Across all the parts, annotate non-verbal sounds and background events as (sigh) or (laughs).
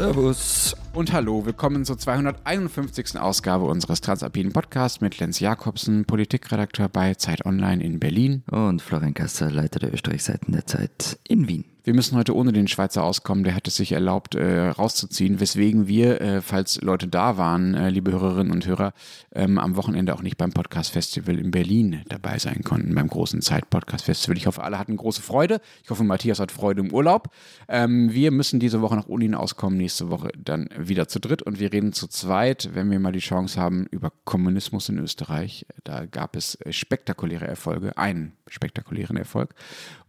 Servus. Und hallo, willkommen zur 251. Ausgabe unseres Transalpinen Podcasts mit Lenz Jakobsen, Politikredakteur bei Zeit Online in Berlin. Und Florian Gasser, Leiter der Österreichseiten der Zeit in Wien. Wir müssen heute ohne den Schweizer auskommen, der hat es sich erlaubt, äh, rauszuziehen, weswegen wir, äh, falls Leute da waren, äh, liebe Hörerinnen und Hörer, ähm, am Wochenende auch nicht beim Podcast Festival in Berlin dabei sein konnten, beim großen Zeit-Podcast Festival. Ich hoffe, alle hatten große Freude. Ich hoffe, Matthias hat Freude im Urlaub. Ähm, wir müssen diese Woche nach Unien auskommen, nächste Woche dann wieder zu dritt und wir reden zu zweit, wenn wir mal die Chance haben, über Kommunismus in Österreich. Da gab es spektakuläre Erfolge, einen spektakulären Erfolg.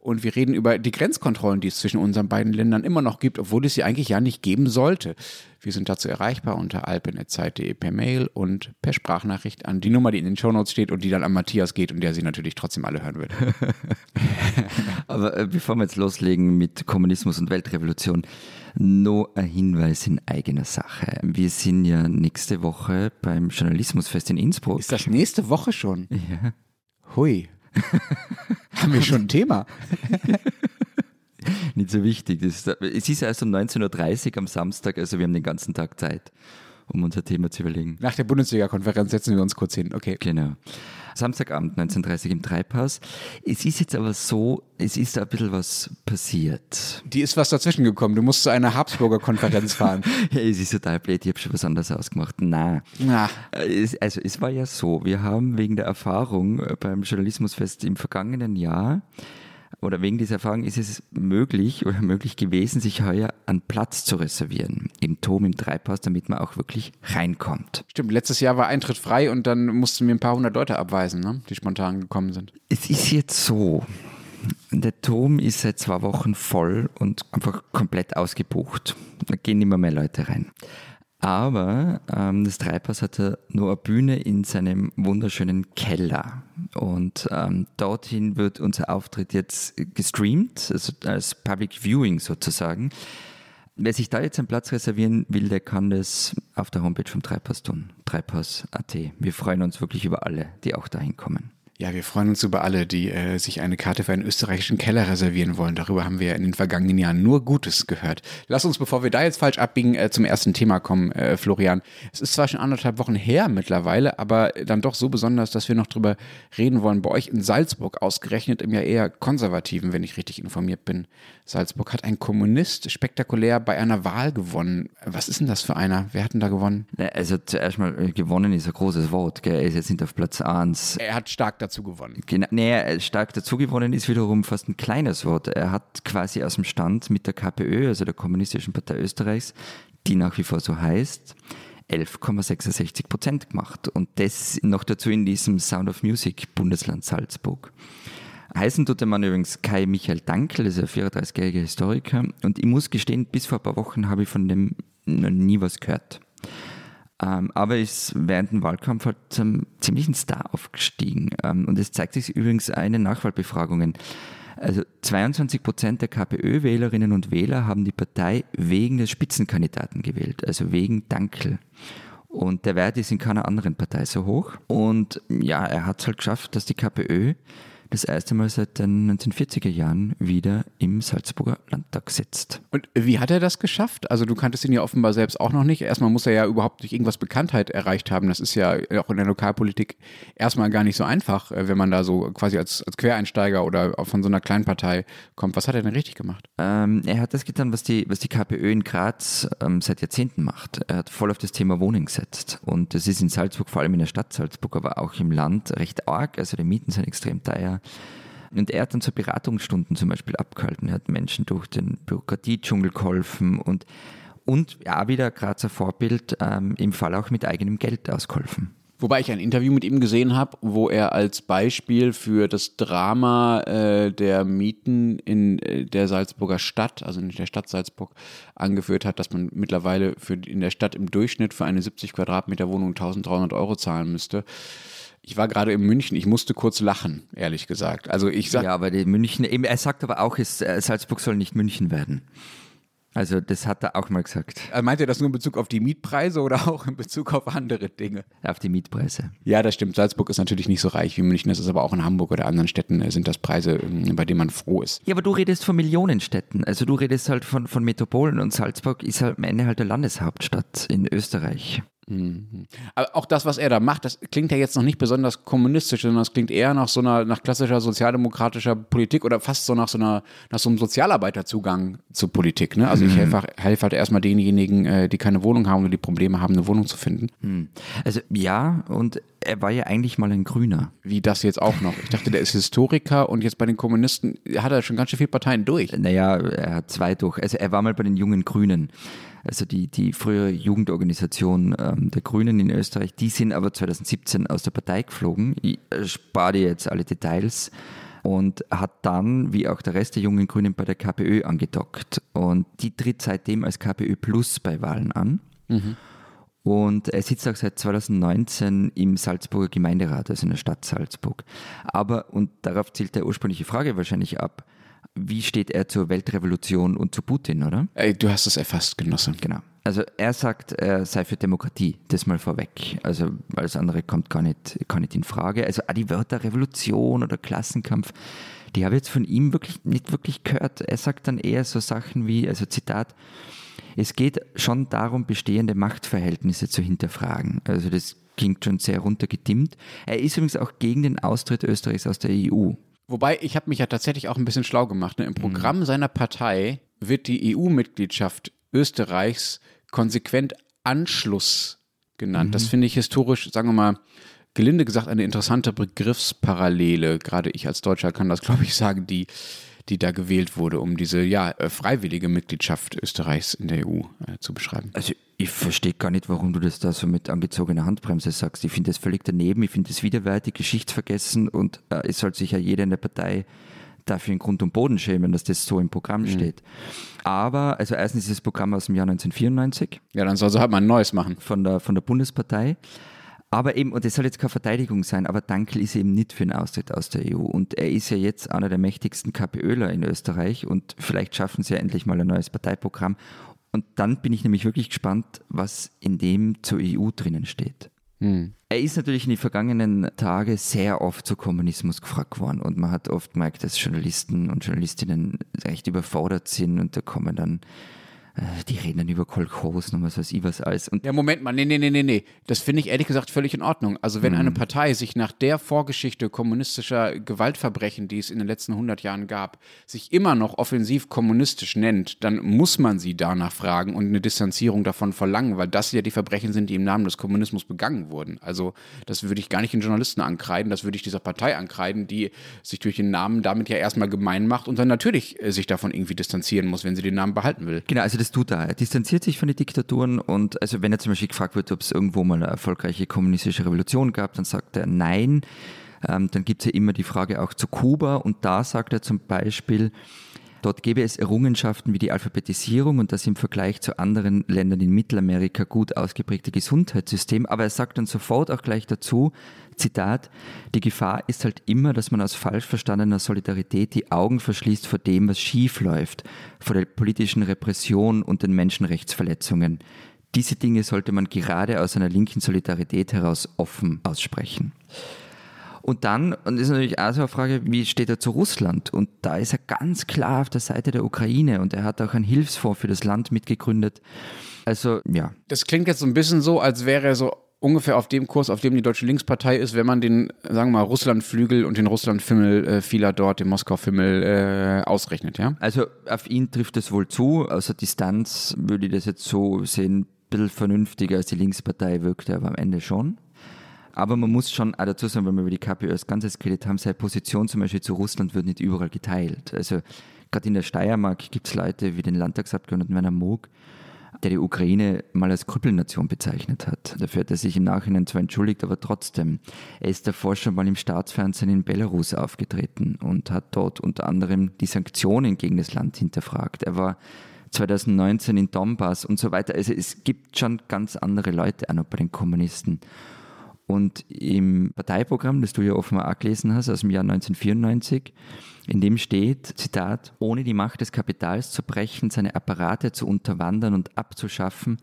Und wir reden über die Grenzkontrollen, die es zwischen unseren beiden Ländern immer noch gibt, obwohl es sie eigentlich ja nicht geben sollte. Wir sind dazu erreichbar unter alpen.zeit.de per Mail und per Sprachnachricht an die Nummer, die in den Shownotes steht und die dann an Matthias geht und der sie natürlich trotzdem alle hören wird. (laughs) Aber äh, bevor wir jetzt loslegen mit Kommunismus und Weltrevolution, nur ein Hinweis in eigener Sache. Wir sind ja nächste Woche beim Journalismusfest in Innsbruck. Ist das nächste Woche schon? Ja. Hui. Haben wir schon ein Thema? (laughs) Nicht so wichtig. Ist, es ist erst um 19.30 Uhr am Samstag, also wir haben den ganzen Tag Zeit, um unser Thema zu überlegen. Nach der Bundesliga-Konferenz setzen wir uns kurz hin. Okay. Genau. Samstagabend 19.30 Uhr im Treibhaus. Es ist jetzt aber so, es ist da ein bisschen was passiert. Die ist was dazwischen gekommen. Du musst zu einer Habsburger Konferenz fahren. (laughs) ja, es ist total blöd, ich habe schon was anderes ausgemacht. Na. Na. Es, also es war ja so, wir haben wegen der Erfahrung beim Journalismusfest im vergangenen Jahr oder wegen dieser Erfahrung ist es möglich oder (laughs) möglich gewesen, sich heuer einen Platz zu reservieren im Turm, im Treibhaus, damit man auch wirklich reinkommt. Stimmt, letztes Jahr war Eintritt frei und dann mussten wir ein paar hundert Leute abweisen, ne? die spontan gekommen sind. Es ist jetzt so, der Turm ist seit zwei Wochen voll und einfach komplett ausgebucht. Da gehen immer mehr Leute rein. Aber ähm, das Treibhaus hatte nur eine Bühne in seinem wunderschönen Keller. Und ähm, dorthin wird unser Auftritt jetzt gestreamt, also als Public Viewing sozusagen. Wer sich da jetzt einen Platz reservieren will, der kann das auf der Homepage vom Treibhaus tun. Treibhaus.at. Wir freuen uns wirklich über alle, die auch dahin kommen. Ja, wir freuen uns über alle, die äh, sich eine Karte für einen österreichischen Keller reservieren wollen. Darüber haben wir ja in den vergangenen Jahren nur Gutes gehört. Lass uns, bevor wir da jetzt falsch abbiegen, äh, zum ersten Thema kommen, äh, Florian. Es ist zwar schon anderthalb Wochen her mittlerweile, aber dann doch so besonders, dass wir noch drüber reden wollen. Bei euch in Salzburg ausgerechnet im ja eher konservativen, wenn ich richtig informiert bin. Salzburg hat ein Kommunist spektakulär bei einer Wahl gewonnen. Was ist denn das für einer? Wer hat denn da gewonnen? Also zuerst mal, äh, gewonnen ist ein großes Wort. Gell? Er ist jetzt nicht auf Platz 1. Er hat stark dazu gewonnen. Genau, nee, stark dazu gewonnen ist wiederum fast ein kleines Wort. Er hat quasi aus dem Stand mit der KPÖ, also der Kommunistischen Partei Österreichs, die nach wie vor so heißt, 11,66 Prozent gemacht. Und das noch dazu in diesem Sound of Music Bundesland Salzburg. Heißen tut der Mann übrigens Kai Michael Dankel, ist ein 34-jähriger Historiker. Und ich muss gestehen, bis vor ein paar Wochen habe ich von dem noch nie was gehört. Ähm, aber ist während dem Wahlkampf halt zum ziemlichen Star aufgestiegen. Ähm, und es zeigt sich übrigens den Nachwahlbefragungen. Also 22 Prozent der KPÖ-Wählerinnen und Wähler haben die Partei wegen des Spitzenkandidaten gewählt, also wegen Dankel. Und der Wert ist in keiner anderen Partei so hoch. Und ja, er hat es halt geschafft, dass die KPÖ das erste Mal seit den 1940er Jahren wieder im Salzburger Landtag sitzt. Und wie hat er das geschafft? Also du kanntest ihn ja offenbar selbst auch noch nicht. Erstmal muss er ja überhaupt durch irgendwas Bekanntheit erreicht haben. Das ist ja auch in der Lokalpolitik erstmal gar nicht so einfach, äh, wenn man da so quasi als, als Quereinsteiger oder von so einer Kleinpartei kommt. Was hat er denn richtig gemacht? Ähm, er hat das getan, was die, was die KPÖ in Graz ähm, seit Jahrzehnten macht. Er hat voll auf das Thema Wohnen gesetzt. Und das ist in Salzburg, vor allem in der Stadt Salzburg, aber auch im Land recht arg. Also die Mieten sind extrem teuer. Und er hat dann so Beratungsstunden zum Beispiel abgehalten. Er hat Menschen durch den Bürokratiedschungel geholfen und, und ja, wieder Grazer Vorbild, ähm, im Fall auch mit eigenem Geld ausgeholfen. Wobei ich ein Interview mit ihm gesehen habe, wo er als Beispiel für das Drama äh, der Mieten in äh, der Salzburger Stadt, also in der Stadt Salzburg, angeführt hat, dass man mittlerweile für, in der Stadt im Durchschnitt für eine 70 Quadratmeter Wohnung 1300 Euro zahlen müsste. Ich war gerade in München, ich musste kurz lachen, ehrlich gesagt. Also ich sag, ja, aber die München, er sagt aber auch, es, äh, Salzburg soll nicht München werden. Also das hat er auch mal gesagt. Also meint er das nur in Bezug auf die Mietpreise oder (laughs) auch in Bezug auf andere Dinge? Auf die Mietpreise. Ja, das stimmt. Salzburg ist natürlich nicht so reich wie München. Das ist aber auch in Hamburg oder anderen Städten äh, sind das Preise, ähm, bei denen man froh ist. Ja, aber du redest von Millionenstädten. Also du redest halt von, von Metropolen und Salzburg ist halt am Ende halt eine Landeshauptstadt in Österreich. Mhm. Aber auch das, was er da macht, das klingt ja jetzt noch nicht besonders kommunistisch, sondern das klingt eher nach so einer, nach klassischer sozialdemokratischer Politik oder fast so nach so einer, nach so einem Sozialarbeiterzugang zur Politik. Ne? Also ich helfe, Mhm. helfe halt erstmal denjenigen, äh, die keine Wohnung haben oder die Probleme haben, eine Wohnung zu finden. Hm. Also ja, und er war ja eigentlich mal ein Grüner. Wie das jetzt auch noch. Ich dachte, der ist Historiker und jetzt bei den Kommunisten hat er schon ganz schön viele Parteien durch. Naja, er hat zwei durch. Also er war mal bei den Jungen Grünen. Also die, die frühere Jugendorganisation ähm, der Grünen in Österreich, die sind aber 2017 aus der Partei geflogen. Ich äh, spare dir jetzt alle Details. Und hat dann, wie auch der Rest der jungen Grünen, bei der KPÖ angedockt. Und die tritt seitdem als KPÖ Plus bei Wahlen an. Und er sitzt auch seit 2019 im Salzburger Gemeinderat, also in der Stadt Salzburg. Aber, und darauf zielt der ursprüngliche Frage wahrscheinlich ab, wie steht er zur Weltrevolution und zu Putin, oder? Ey, du hast es erfasst, Genosse. Genau. Also er sagt, er sei für Demokratie, das mal vorweg. Also alles andere kommt gar nicht, gar nicht in Frage. Also auch die Wörter Revolution oder Klassenkampf, die habe ich jetzt von ihm wirklich nicht wirklich gehört. Er sagt dann eher so Sachen wie, also Zitat, es geht schon darum, bestehende Machtverhältnisse zu hinterfragen. Also das klingt schon sehr runtergedimmt. Er ist übrigens auch gegen den Austritt Österreichs aus der EU. Wobei, ich habe mich ja tatsächlich auch ein bisschen schlau gemacht. Ne? Im Programm seiner Partei wird die EU-Mitgliedschaft Österreichs konsequent Anschluss genannt. Das finde ich historisch, sagen wir mal, gelinde gesagt, eine interessante Begriffsparallele. Gerade ich als Deutscher kann das, (laughs) glaube ich, sagen, die, die da gewählt wurde, um diese ja, äh, freiwillige Mitgliedschaft Österreichs in der EU äh, zu beschreiben. Also ich verstehe gar nicht, warum du das da so mit angezogener Handbremse sagst. Ich finde das völlig daneben, ich finde das widerwärtig, geschichtsvergessen und äh, es soll sich ja jeder in der Partei dafür in Grund und Boden schämen, dass das so im Programm steht. Aber, also erstens ist das Programm aus dem Jahr 1994 Ja, dann soll sie halt mal ein neues machen. von der, von der Bundespartei. Aber eben, und das soll jetzt keine Verteidigung sein, aber Dankel ist eben nicht für den Austritt aus der EU. Und er ist ja jetzt einer der mächtigsten KPÖler in Österreich und vielleicht schaffen sie ja endlich mal ein neues Parteiprogramm. Und dann bin ich nämlich wirklich gespannt, was in dem zur EU drinnen steht. Er ist natürlich in den vergangenen Tagen sehr oft zu Kommunismus gefragt worden und man hat oft gemerkt, dass Journalisten und Journalistinnen recht überfordert sind und da kommen dann, die reden dann über Kolchosen und was weiß ich was alles. Und Ja, Moment mal, nee, nee, nee, nee, nee. Das finde ich ehrlich gesagt völlig in Ordnung. Also wenn eine Partei sich nach der Vorgeschichte kommunistischer Gewaltverbrechen, die es in den letzten 100 Jahren gab, sich immer noch offensiv kommunistisch nennt, dann muss man sie danach fragen und eine Distanzierung davon verlangen, weil das ja die Verbrechen sind, die im Namen des Kommunismus begangen wurden. Also das würde ich gar nicht den Journalisten ankreiden, das würde ich dieser Partei ankreiden, die sich durch den Namen damit ja erstmal gemein macht und dann natürlich äh, sich davon irgendwie distanzieren muss, wenn sie den Namen behalten will. Genau, also das tut er. Er distanziert sich von den Diktaturen und also wenn er zum Beispiel gefragt wird, ob es irgendwo mal eine erfolgreiche kommunistische Revolution gab, dann sagt er nein. Ähm, dann gibt es ja immer die Frage auch zu Kuba und da sagt er zum Beispiel, dort gäbe es Errungenschaften wie die Alphabetisierung und das im Vergleich zu anderen Ländern in Mittelamerika gut ausgeprägte Gesundheitssystem. Aber er sagt dann sofort auch gleich dazu, Zitat, die Gefahr ist halt immer, dass man aus falsch verstandener Solidarität die Augen verschließt vor dem, was schief läuft, vor der politischen Repression und den Menschenrechtsverletzungen. Diese Dinge sollte man gerade aus einer linken Solidarität heraus offen aussprechen. Und dann, und das ist natürlich auch so eine Frage, wie steht er zu Russland? Und da ist er ganz klar auf der Seite der Ukraine und er hat auch einen Hilfsfonds für das Land mitgegründet. Also, ja. Das klingt jetzt so ein bisschen so, als wäre er so ungefähr auf dem Kurs, auf dem die Deutsche Linkspartei ist, wenn man den, sagen wir mal, Russlandflügel und den Russlandfimmel äh, vieler dort, den Moskau-Fimmel, äh, ausrechnet, ja? Also auf ihn trifft es wohl zu. Aus der Distanz würde ich das jetzt so sehen, ein bisschen vernünftiger als die Linkspartei wirkte, aber am Ende schon. Aber man muss schon auch dazu sagen, wenn wir über die KPÖ als Ganzes geredet haben, seine Position zum Beispiel zu Russland wird nicht überall geteilt. Also gerade in der Steiermark gibt es Leute wie den Landtagsabgeordneten Werner Moog, der die Ukraine mal als Krüppelnation bezeichnet hat. Dafür hat er sich im Nachhinein zwar entschuldigt, aber trotzdem. Er ist davor schon mal im Staatsfernsehen in Belarus aufgetreten und hat dort unter anderem die Sanktionen gegen das Land hinterfragt. Er war 2019 in Donbass und so weiter. Also es gibt schon ganz andere Leute auch noch bei den Kommunisten. Und im Parteiprogramm, das du ja offenbar auch gelesen hast, aus dem Jahr 1994, in dem steht, Zitat, ohne die Macht des Kapitals zu brechen, seine Apparate zu unterwandern und abzuschaffen,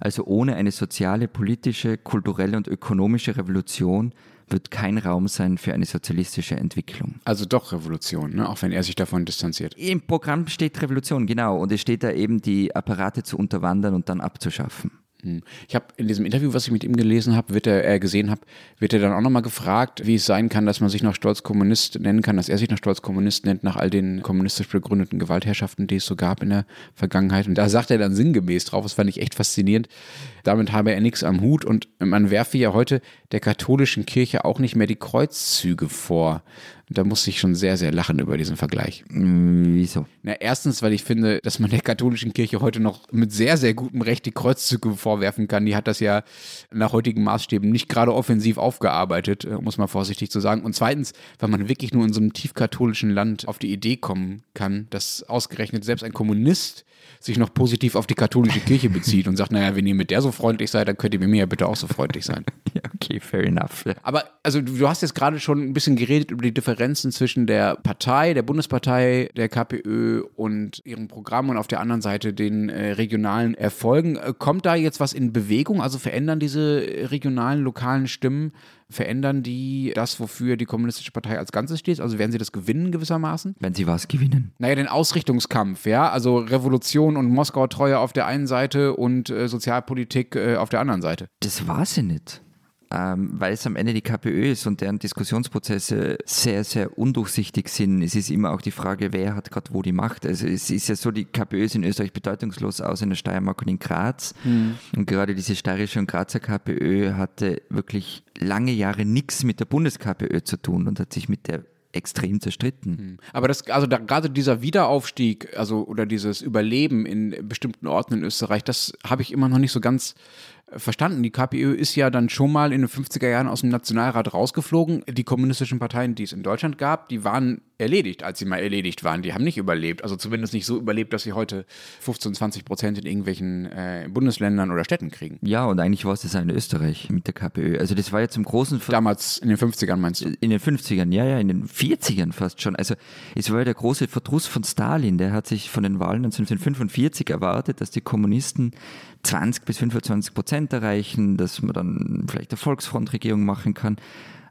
also ohne eine soziale, politische, kulturelle und ökonomische Revolution, wird kein Raum sein für eine sozialistische Entwicklung. Also doch Revolution, ne? auch wenn er sich davon distanziert. Im Programm steht Revolution, genau. Und es steht da eben, die Apparate zu unterwandern und dann abzuschaffen. Hm. Ich habe in diesem Interview, was ich mit ihm gelesen habe, wird er äh, gesehen habe, wird er dann auch nochmal gefragt, wie es sein kann, dass man sich noch stolz Kommunist nennen kann, dass er sich noch stolz Kommunist nennt nach all den kommunistisch begründeten Gewaltherrschaften, die es so gab in der Vergangenheit. Und da sagt er dann sinngemäß drauf, das fand ich echt faszinierend. Damit habe er nichts am Hut und man werfe ja heute der katholischen Kirche auch nicht mehr die Kreuzzüge vor. Da musste ich schon sehr, sehr lachen über diesen Vergleich. Mm, wieso? Na, erstens, weil ich finde, dass man der katholischen Kirche heute noch mit sehr, sehr gutem Recht die Kreuzzüge vorwerfen kann. Die hat das ja nach heutigen Maßstäben nicht gerade offensiv aufgearbeitet, äh, muss man vorsichtig zu sagen. Und zweitens, weil man wirklich nur in so einem tiefkatholischen Land auf die Idee kommen kann, dass ausgerechnet selbst ein Kommunist sich noch positiv auf die katholische Kirche bezieht und sagt, naja, wenn ihr mit der so freundlich seid, dann könnt ihr mit mir ja bitte auch so freundlich sein. Ja, (laughs) okay, fair enough. Aber also du hast jetzt gerade schon ein bisschen geredet über die Differenzen zwischen der Partei, der Bundespartei, der KPÖ und ihrem Programm und auf der anderen Seite den äh, regionalen Erfolgen. Äh, kommt da jetzt was in Bewegung? Also verändern diese regionalen, lokalen Stimmen Verändern die das, wofür die Kommunistische Partei als Ganzes steht? Also werden sie das gewinnen gewissermaßen? Wenn sie was gewinnen? Naja, den Ausrichtungskampf, ja. Also Revolution und Moskau-Treue auf der einen Seite und äh, Sozialpolitik äh, auf der anderen Seite. Das war sie nicht ähm, weil es am Ende die KPÖ ist und deren Diskussionsprozesse sehr, sehr undurchsichtig sind. Es ist immer auch die Frage, wer hat gerade wo die Macht. Also es ist ja so, die KPÖ ist in Österreich bedeutungslos, außer in der Steiermark und in Graz. Mhm. Und gerade diese steirische und Grazer KPÖ hatte wirklich lange Jahre nichts mit der Bundes-KPÖ zu tun und hat sich mit der extrem zerstritten. Hm. Aber das, also da, gerade dieser Wiederaufstieg, also oder dieses Überleben in bestimmten Orten in Österreich, das habe ich immer noch nicht so ganz verstanden. Die KPÖ ist ja dann schon mal in den 50er Jahren aus dem Nationalrat rausgeflogen. Die kommunistischen Parteien, die es in Deutschland gab, die waren erledigt, als sie mal erledigt waren. Die haben nicht überlebt. Also zumindest nicht so überlebt, dass sie heute 15, 20 Prozent in irgendwelchen äh, Bundesländern oder Städten kriegen. Ja, und eigentlich war es das in Österreich mit der KPÖ. Also das war ja zum großen... Ver Damals in den 50ern meinst du? In den 50ern, ja, ja, in den 40ern fast schon. Also es war ja der große Verdruss von Stalin. Der hat sich von den Wahlen 1945 erwartet, dass die Kommunisten 20 bis 25 Prozent erreichen, dass man dann vielleicht eine Volksfrontregierung machen kann.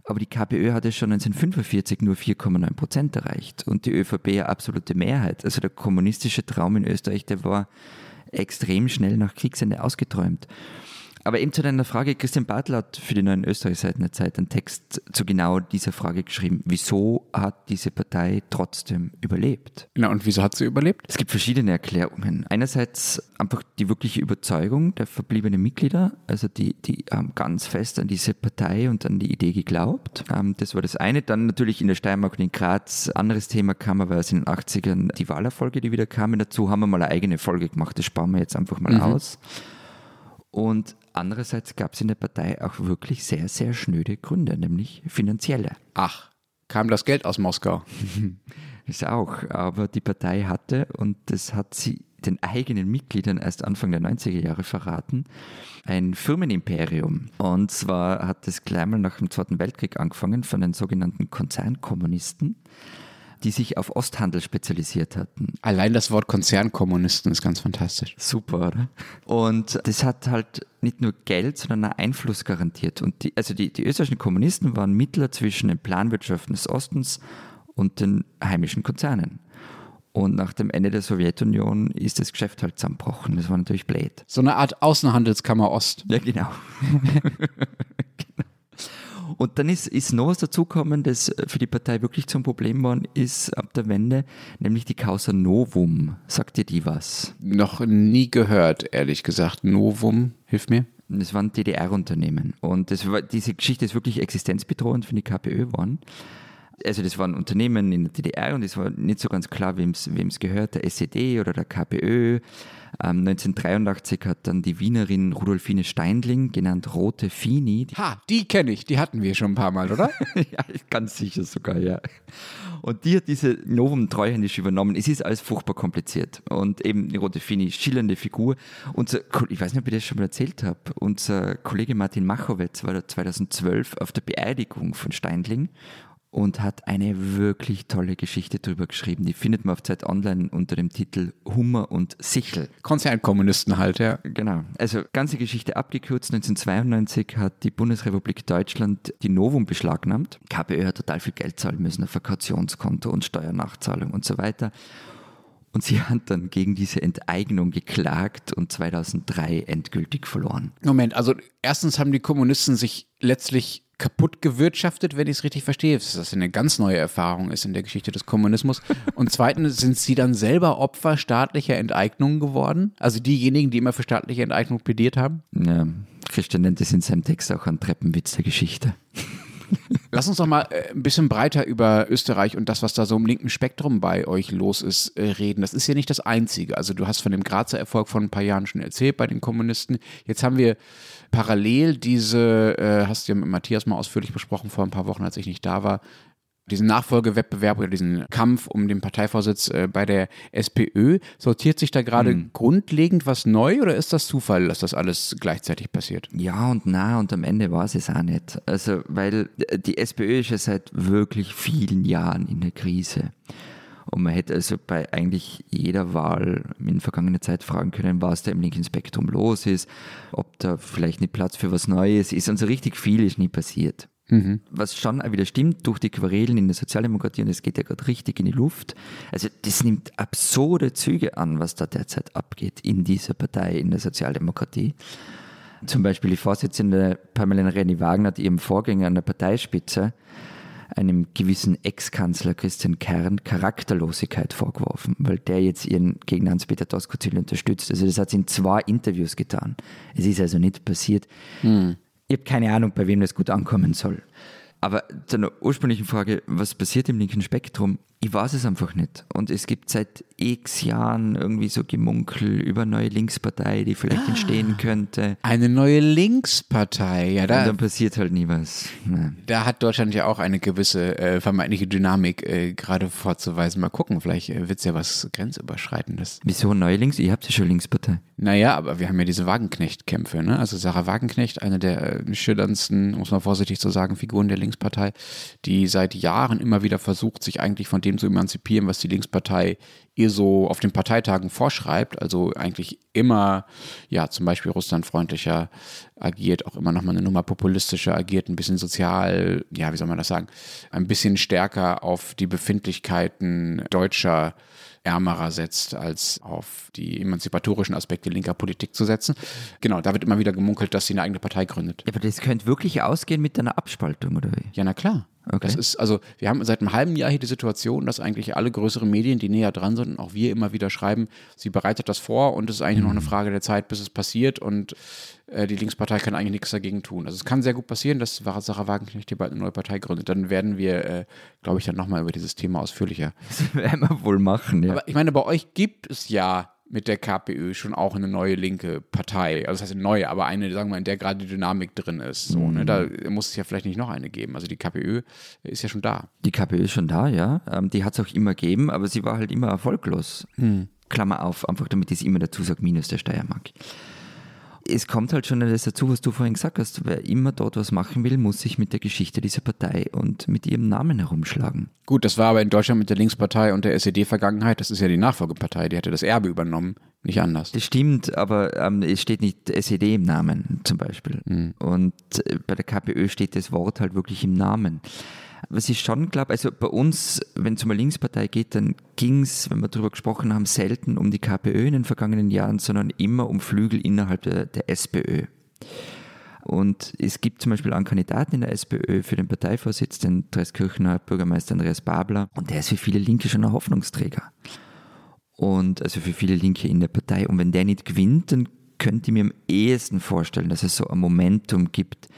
Aber die KPÖ hatte schon 1945 nur 4,9 Prozent erreicht und die ÖVP eine absolute Mehrheit. Also der kommunistische Traum in Österreich, der war extrem schnell nach Kriegsende ausgeträumt. Aber eben zu deiner Frage, Christian Bartel hat für die Neuen Österreich-Seiten der Zeit einen Text zu genau dieser Frage geschrieben. Wieso hat diese Partei trotzdem überlebt? Na, und wieso hat sie überlebt? Es gibt verschiedene Erklärungen. Einerseits einfach die wirkliche Überzeugung der verbliebenen Mitglieder, also die, die haben ganz fest an diese Partei und an die Idee geglaubt. Ähm, das war das eine. Dann natürlich in der Steiermark und in Graz. Anderes Thema kam aber aus in den 80ern die Wahlerfolge, die wieder kamen. Dazu haben wir mal eine eigene Folge gemacht. Das sparen wir jetzt einfach mal mhm. aus. Und andererseits gab es in der Partei auch wirklich sehr, sehr schnöde Gründe, nämlich finanzielle. Ach, kam das Geld aus Moskau? (laughs) das auch, aber die Partei hatte, und das hat sie den eigenen Mitgliedern erst Anfang der 90er Jahre verraten, ein Firmenimperium. Und zwar hat es gleich mal nach dem Zweiten Weltkrieg angefangen von den sogenannten Konzernkommunisten die sich auf Osthandel spezialisiert hatten. Allein das Wort Konzernkommunisten ist ganz fantastisch. Super, oder? Und das hat halt nicht nur Geld, sondern einen Einfluss garantiert. Und die, also die, die österreichischen Kommunisten waren Mittler zwischen den Planwirtschaften des Ostens und den heimischen Konzernen. Und nach dem Ende der Sowjetunion ist das Geschäft halt zusammengebrochen. Das war natürlich blöd. So eine Art Außenhandelskammer Ost. Ja, genau. (laughs) Und dann ist, ist noch was dazugekommen, das für die Partei wirklich zum Problem war, ist ab der Wende, nämlich die Causa Novum. Sagt dir die was? Noch nie gehört, ehrlich gesagt. Novum, hilf mir. Das waren DDR-Unternehmen. Und das war, diese Geschichte ist wirklich existenzbedrohend für die KPÖ geworden. Also das waren Unternehmen in der DDR und es war nicht so ganz klar, wem es gehört, der SED oder der KPÖ. Ähm, 1983 hat dann die Wienerin Rudolfine Steindling, genannt Rote Fini. Ha, die kenne ich, die hatten wir schon ein paar Mal, oder? (laughs) ja, ganz sicher sogar, ja. Und die hat diese Novum treuhändisch übernommen. Es ist alles furchtbar kompliziert. Und eben die Rote Fini, schillernde Figur. Unser, ich weiß nicht, ob ich das schon mal erzählt habe, unser Kollege Martin Machowetz war da 2012 auf der Beerdigung von Steindling und hat eine wirklich tolle Geschichte drüber geschrieben. Die findet man auf Zeit Online unter dem Titel Hummer und Sichel. Konzernkommunisten halt, ja. Genau. Also ganze Geschichte abgekürzt. 1992 hat die Bundesrepublik Deutschland die Novum beschlagnahmt. KPÖ hat total viel Geld zahlen müssen auf ein Kautionskonto und Steuernachzahlung und so weiter. Und sie hat dann gegen diese Enteignung geklagt und 2003 endgültig verloren. Moment, also erstens haben die Kommunisten sich letztlich kaputt gewirtschaftet, wenn ich es richtig verstehe, dass das eine ganz neue Erfahrung ist in der Geschichte des Kommunismus. Und zweitens sind sie dann selber Opfer staatlicher Enteignungen geworden? Also diejenigen, die immer für staatliche Enteignung plädiert haben? Ja, Christian nennt es in seinem Text auch einen Treppenwitz der Geschichte. Lass uns doch mal äh, ein bisschen breiter über Österreich und das, was da so im linken Spektrum bei euch los ist, äh, reden. Das ist ja nicht das Einzige. Also du hast von dem Grazer Erfolg von ein paar Jahren schon erzählt bei den Kommunisten. Jetzt haben wir parallel diese, äh, hast du ja mit Matthias mal ausführlich besprochen vor ein paar Wochen, als ich nicht da war, diesen Nachfolgewettbewerb oder diesen Kampf um den Parteivorsitz äh, bei der SPÖ. Sortiert sich da gerade hm. grundlegend was neu oder ist das Zufall, dass das alles gleichzeitig passiert? Ja und na und am Ende war es auch nicht. Also, weil die SPÖ ist ja seit wirklich vielen Jahren in der Krise. Und man hätte also bei eigentlich jeder Wahl in vergangener Zeit fragen können, was da im linken Spektrum los ist, ob da vielleicht nicht Platz für was Neues ist. Und so richtig viel ist nie passiert. Mhm. Was schon auch wieder stimmt, durch die Querelen in der Sozialdemokratie, und es geht ja gerade richtig in die Luft. Also, das nimmt absurde Züge an, was da derzeit abgeht in dieser Partei, in der Sozialdemokratie. Zum Beispiel die Vorsitzende Pamela Renny Wagner hat ihrem Vorgänger an der Parteispitze einem gewissen Ex-Kanzler Christian Kern Charakterlosigkeit vorgeworfen, weil der jetzt ihren Gegner Hans-Peter Doskozil unterstützt. Also das hat sie in zwei Interviews getan. Es ist also nicht passiert. Hm. Ich habe keine Ahnung, bei wem das gut ankommen soll. Aber zur ursprünglichen Frage, was passiert im linken Spektrum? Ich weiß es einfach nicht. Und es gibt seit x Jahren irgendwie so Gemunkel über neue Linkspartei, die vielleicht ah, entstehen könnte. Eine neue Linkspartei, ja. Da, Und dann passiert halt nie was. Nein. Da hat Deutschland ja auch eine gewisse äh, vermeintliche Dynamik äh, gerade vorzuweisen. Mal gucken, vielleicht äh, wird es ja was Grenzüberschreitendes. Wieso neue Links? Ihr habt ja schon Linkspartei. Naja, aber wir haben ja diese Wagenknecht-Kämpfe. Ne? Also Sarah Wagenknecht, eine der äh, schillerndsten, muss man vorsichtig zu sagen, Figuren der Linkspartei, die seit Jahren immer wieder versucht, sich eigentlich von dem dem zu emanzipieren, was die Linkspartei ihr so auf den Parteitagen vorschreibt, also eigentlich immer, ja, zum Beispiel russlandfreundlicher agiert, auch immer nochmal eine Nummer populistischer agiert, ein bisschen sozial, ja, wie soll man das sagen, ein bisschen stärker auf die Befindlichkeiten deutscher ärmerer setzt, als auf die emanzipatorischen Aspekte linker Politik zu setzen. Genau, da wird immer wieder gemunkelt, dass sie eine eigene Partei gründet. Ja, aber das könnte wirklich ausgehen mit einer Abspaltung, oder wie? Ja, na klar. Okay. Das ist, also, wir haben seit einem halben Jahr hier die Situation, dass eigentlich alle größeren Medien, die näher dran sind, und auch wir immer wieder schreiben, sie bereitet das vor und es ist eigentlich mhm. noch eine mhm. Frage der Zeit, bis es passiert und äh, die Linkspartei kann eigentlich nichts dagegen tun. Also es kann sehr gut passieren, dass Sarah Wagenknecht hier bald eine neue Partei gründet. Dann werden wir, äh, glaube ich, dann nochmal über dieses Thema ausführlicher. Das (laughs) werden wir wohl machen, ja. Aber ich meine, bei euch gibt es ja mit der KPÖ schon auch eine neue linke Partei. Also das heißt eine neue, aber eine, sagen wir, in der gerade die Dynamik drin ist. So, mhm. ne? Da muss es ja vielleicht nicht noch eine geben. Also die KPÖ ist ja schon da. Die KPÖ ist schon da, ja. Ähm, die hat es auch immer gegeben, aber sie war halt immer erfolglos. Mhm. Klammer auf, einfach damit ich es immer dazu sage, minus der Steiermark es kommt halt schon das dazu, was du vorhin gesagt hast. Wer immer dort was machen will, muss sich mit der Geschichte dieser Partei und mit ihrem Namen herumschlagen. Gut, das war aber in Deutschland mit der Linkspartei und der SED-Vergangenheit. Das ist ja die Nachfolgepartei, die hatte das Erbe übernommen, nicht anders. Das stimmt, aber ähm, es steht nicht SED im Namen zum Beispiel. Mhm. Und äh, bei der KPÖ steht das Wort halt wirklich im Namen was ich schon glaube, also bei uns, wenn es um eine Linkspartei geht, dann ging es, wenn wir darüber gesprochen haben, selten um die KPÖ in den vergangenen Jahren, sondern immer um Flügel innerhalb der, der SPÖ. Und es gibt zum Beispiel einen Kandidaten in der SPÖ für den Parteivorsitz, den Dreiskirchener Bürgermeister Andreas Babler, und der ist für viele Linke schon ein Hoffnungsträger. Und also für viele Linke in der Partei. Und wenn der nicht gewinnt, dann könnte ich mir am ehesten vorstellen, dass es so ein Momentum gibt,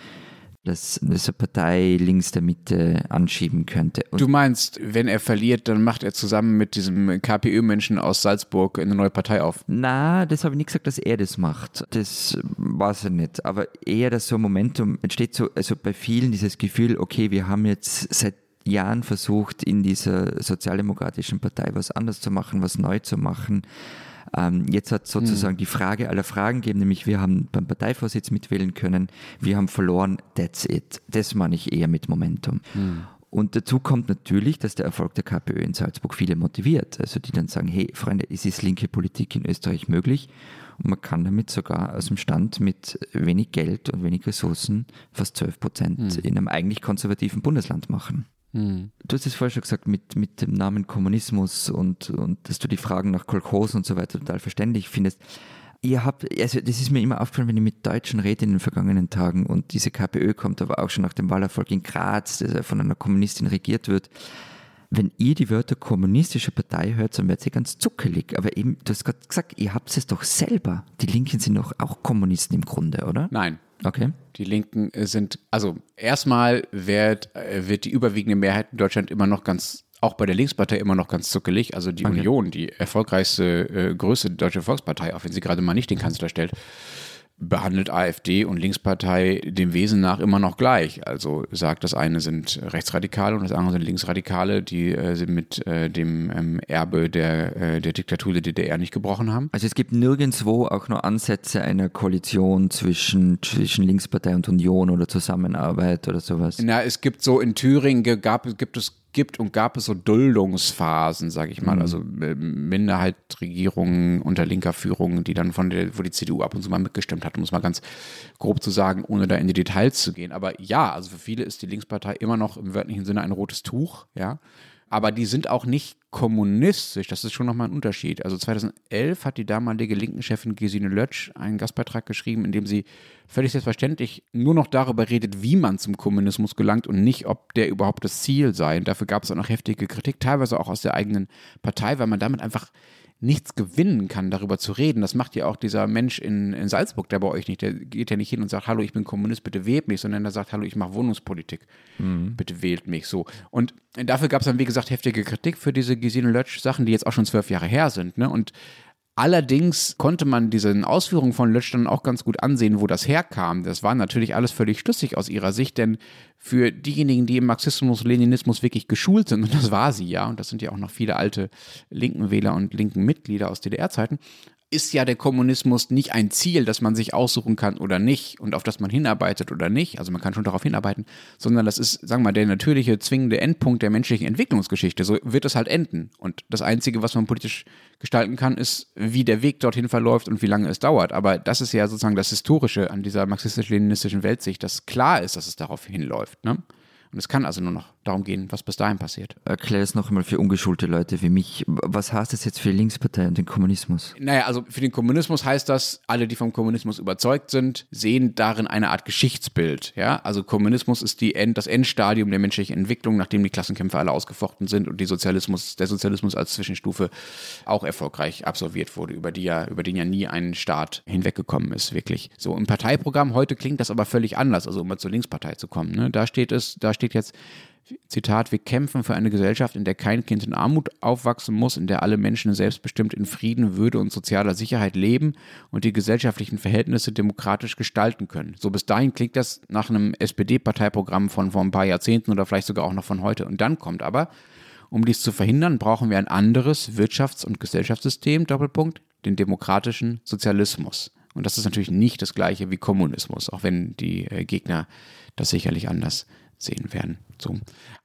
dass das eine Partei links der Mitte anschieben könnte. Und du meinst, wenn er verliert, dann macht er zusammen mit diesem KPÖ-Menschen aus Salzburg eine neue Partei auf? Na, das habe ich nicht gesagt, dass er das macht. Das weiß er nicht. Aber eher, dass so ein Momentum entsteht, so, also bei vielen dieses Gefühl, okay, wir haben jetzt seit Jahren versucht, in dieser sozialdemokratischen Partei was anders zu machen, was neu zu machen. Ähm, jetzt hat sozusagen mhm. die Frage aller Fragen gegeben, nämlich wir haben beim Parteivorsitz mitwählen können, wir haben verloren, that's it. Das meine ich eher mit Momentum. Mhm. Und dazu kommt natürlich, dass der Erfolg der KPÖ in Salzburg viele motiviert. Also die dann sagen, hey Freunde, es ist linke Politik in Österreich möglich und man kann damit sogar aus dem Stand mit wenig Geld und wenig Ressourcen fast 12 Prozent mhm. in einem eigentlich konservativen Bundesland machen. Mhm. Du hast es vorher schon gesagt mit, mit dem Namen Kommunismus und, und dass du die Fragen nach Kolchos und so weiter total verständlich findest. Ihr habt, also das ist mir immer aufgefallen, wenn ich mit Deutschen rede in den vergangenen Tagen und diese KPÖ kommt aber auch schon nach dem Wahlerfolg in Graz, das von einer Kommunistin regiert wird. Wenn ihr die Wörter kommunistische Partei hört, dann wird sie ganz zuckelig. Aber eben, du hast gerade gesagt, ihr habt es doch selber. Die Linken sind doch auch Kommunisten im Grunde, oder? Nein. Okay. Die Linken sind, also erstmal wird, wird die überwiegende Mehrheit in Deutschland immer noch ganz, auch bei der Linkspartei immer noch ganz zuckelig. Also die okay. Union, die erfolgreichste, äh, größte deutsche Volkspartei, auch wenn sie gerade mal nicht den Kanzler stellt, behandelt AfD und Linkspartei dem Wesen nach immer noch gleich. Also sagt, das eine sind Rechtsradikale und das andere sind Linksradikale, die äh, mit äh, dem ähm, Erbe der, äh, der Diktatur der DDR nicht gebrochen haben. Also es gibt nirgendwo auch nur Ansätze einer Koalition zwischen, zwischen Linkspartei und Union oder Zusammenarbeit oder sowas. Na, es gibt so in Thüringen gab, gibt es gibt und gab es so Duldungsphasen, sage ich mal, mhm. also äh, Minderheitsregierungen unter linker Führung, die dann von der, wo die CDU ab und zu mal mitgestimmt hat, um es mal ganz grob zu sagen, ohne da in die Details zu gehen. Aber ja, also für viele ist die Linkspartei immer noch im wörtlichen Sinne ein rotes Tuch, ja aber die sind auch nicht kommunistisch. Das ist schon nochmal ein Unterschied. Also 2011 hat die damalige Linken-Chefin Gesine Lötsch einen Gastbeitrag geschrieben, in dem sie völlig selbstverständlich nur noch darüber redet, wie man zum Kommunismus gelangt und nicht, ob der überhaupt das Ziel sei. Und dafür gab es auch noch heftige Kritik, teilweise auch aus der eigenen Partei, weil man damit einfach nichts gewinnen kann, darüber zu reden. Das macht ja auch dieser Mensch in, in Salzburg, der bei euch nicht. Der geht ja nicht hin und sagt, hallo, ich bin Kommunist, bitte wählt mich, sondern der sagt, hallo, ich mache Wohnungspolitik, mhm. bitte wählt mich so. Und dafür gab es dann, wie gesagt, heftige Kritik für diese Gesine Lötsch-Sachen, die jetzt auch schon zwölf Jahre her sind. Ne? Und Allerdings konnte man diesen Ausführungen von Lötsch dann auch ganz gut ansehen, wo das herkam. Das war natürlich alles völlig schlüssig aus ihrer Sicht, denn für diejenigen, die im Marxismus, Leninismus wirklich geschult sind, (laughs) und das war sie ja, und das sind ja auch noch viele alte linken Wähler und linken Mitglieder aus DDR-Zeiten, ist ja der Kommunismus nicht ein Ziel, das man sich aussuchen kann oder nicht und auf das man hinarbeitet oder nicht. Also man kann schon darauf hinarbeiten, sondern das ist, sagen wir mal, der natürliche, zwingende Endpunkt der menschlichen Entwicklungsgeschichte. So wird es halt enden. Und das Einzige, was man politisch gestalten kann, ist, wie der Weg dorthin verläuft und wie lange es dauert. Aber das ist ja sozusagen das Historische an dieser marxistisch-leninistischen Weltsicht, dass klar ist, dass es darauf hinläuft. Ne? Und es kann also nur noch darum gehen, was bis dahin passiert. Erklär es noch einmal für ungeschulte Leute wie mich. Was heißt das jetzt für die Linkspartei und den Kommunismus? Naja, also für den Kommunismus heißt das, alle, die vom Kommunismus überzeugt sind, sehen darin eine Art Geschichtsbild. Ja? Also Kommunismus ist die End, das Endstadium der menschlichen Entwicklung, nachdem die Klassenkämpfe alle ausgefochten sind und die Sozialismus, der Sozialismus als Zwischenstufe auch erfolgreich absolviert wurde, über, die ja, über den ja nie ein Staat hinweggekommen ist, wirklich. So im Parteiprogramm heute klingt das aber völlig anders, also um mal zur Linkspartei zu kommen. Ne? Da steht es, da steht jetzt, Zitat, wir kämpfen für eine Gesellschaft, in der kein Kind in Armut aufwachsen muss, in der alle Menschen selbstbestimmt in Frieden, Würde und sozialer Sicherheit leben und die gesellschaftlichen Verhältnisse demokratisch gestalten können. So bis dahin klingt das nach einem SPD-Parteiprogramm von vor ein paar Jahrzehnten oder vielleicht sogar auch noch von heute. Und dann kommt aber, um dies zu verhindern, brauchen wir ein anderes Wirtschafts- und Gesellschaftssystem, Doppelpunkt, den demokratischen Sozialismus. Und das ist natürlich nicht das gleiche wie Kommunismus, auch wenn die äh, Gegner das sicherlich anders sehen werden. So.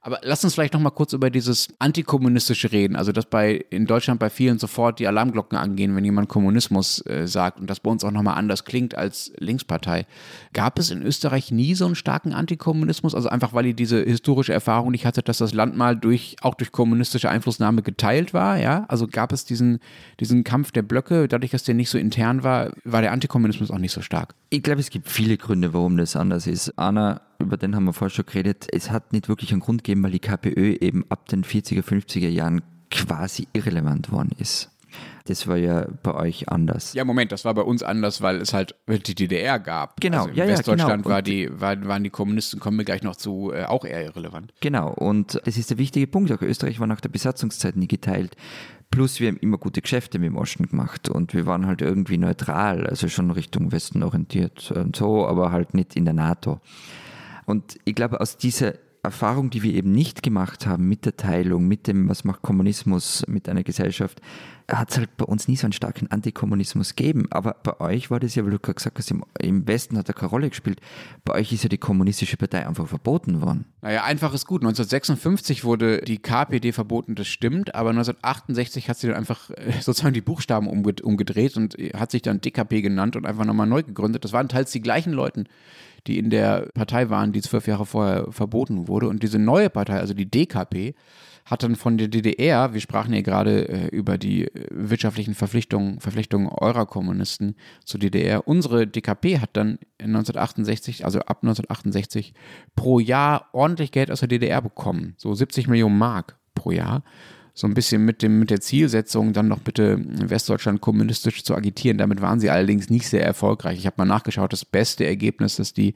Aber lass uns vielleicht noch mal kurz über dieses antikommunistische reden. Also, dass bei in Deutschland bei vielen sofort die Alarmglocken angehen, wenn jemand Kommunismus äh, sagt und das bei uns auch noch mal anders klingt als Linkspartei. Gab es in Österreich nie so einen starken Antikommunismus? Also einfach, weil ihr diese historische Erfahrung nicht hattet, dass das Land mal durch auch durch kommunistische Einflussnahme geteilt war. Ja, also gab es diesen diesen Kampf der Blöcke, dadurch, dass der nicht so intern war, war der Antikommunismus auch nicht so stark. Ich glaube, es gibt viele Gründe, warum das anders ist. Anna, über den haben wir vorher schon geredet. Es hat nicht wirklich einen Grund gegeben, weil die KPÖ eben ab den 40er, 50er Jahren quasi irrelevant worden ist. das war ja bei euch anders. Ja, Moment, das war bei uns anders, weil es halt die DDR gab. Genau, also in ja, ja, Westdeutschland genau. war die, war, waren die Kommunisten, kommen wir gleich noch zu, äh, auch eher irrelevant. Genau, und das ist der wichtige Punkt. Auch Österreich war nach der Besatzungszeit nie geteilt. Plus wir haben immer gute Geschäfte mit dem Osten gemacht und wir waren halt irgendwie neutral, also schon Richtung Westen orientiert und so, aber halt nicht in der NATO. Und ich glaube, aus dieser Erfahrung, die wir eben nicht gemacht haben mit der Teilung, mit dem, was macht Kommunismus mit einer Gesellschaft, hat es halt bei uns nie so einen starken Antikommunismus gegeben. Aber bei euch war das ja, weil du gerade gesagt hast, im, Westen hat er keine Rolle gespielt. Bei euch ist ja die kommunistische Partei einfach verboten worden. Naja, einfach ist gut. 1956 wurde die KPD verboten, das stimmt, aber 1968 hat sie dann einfach äh, sozusagen die Buchstaben umge- umgedreht und hat sich dann DKP genannt und einfach nochmal neu gegründet. Das waren teils die gleichen Leute, die in der Partei waren, die zwölf Jahre vorher verboten wurde. Und diese neue Partei, also die DKP, hat dann von der DDR, wir sprachen ja gerade äh, über die äh, wirtschaftlichen Verpflichtungen, Verpflichtungen eurer Kommunisten zur DDR. Unsere DKP hat dann 1968, also ab 1968, pro Jahr ordentlich Geld aus der DDR bekommen. So 70 Millionen Mark pro Jahr so ein bisschen mit, dem, mit der Zielsetzung, dann noch bitte Westdeutschland kommunistisch zu agitieren. Damit waren sie allerdings nicht sehr erfolgreich. Ich habe mal nachgeschaut, das beste Ergebnis, das die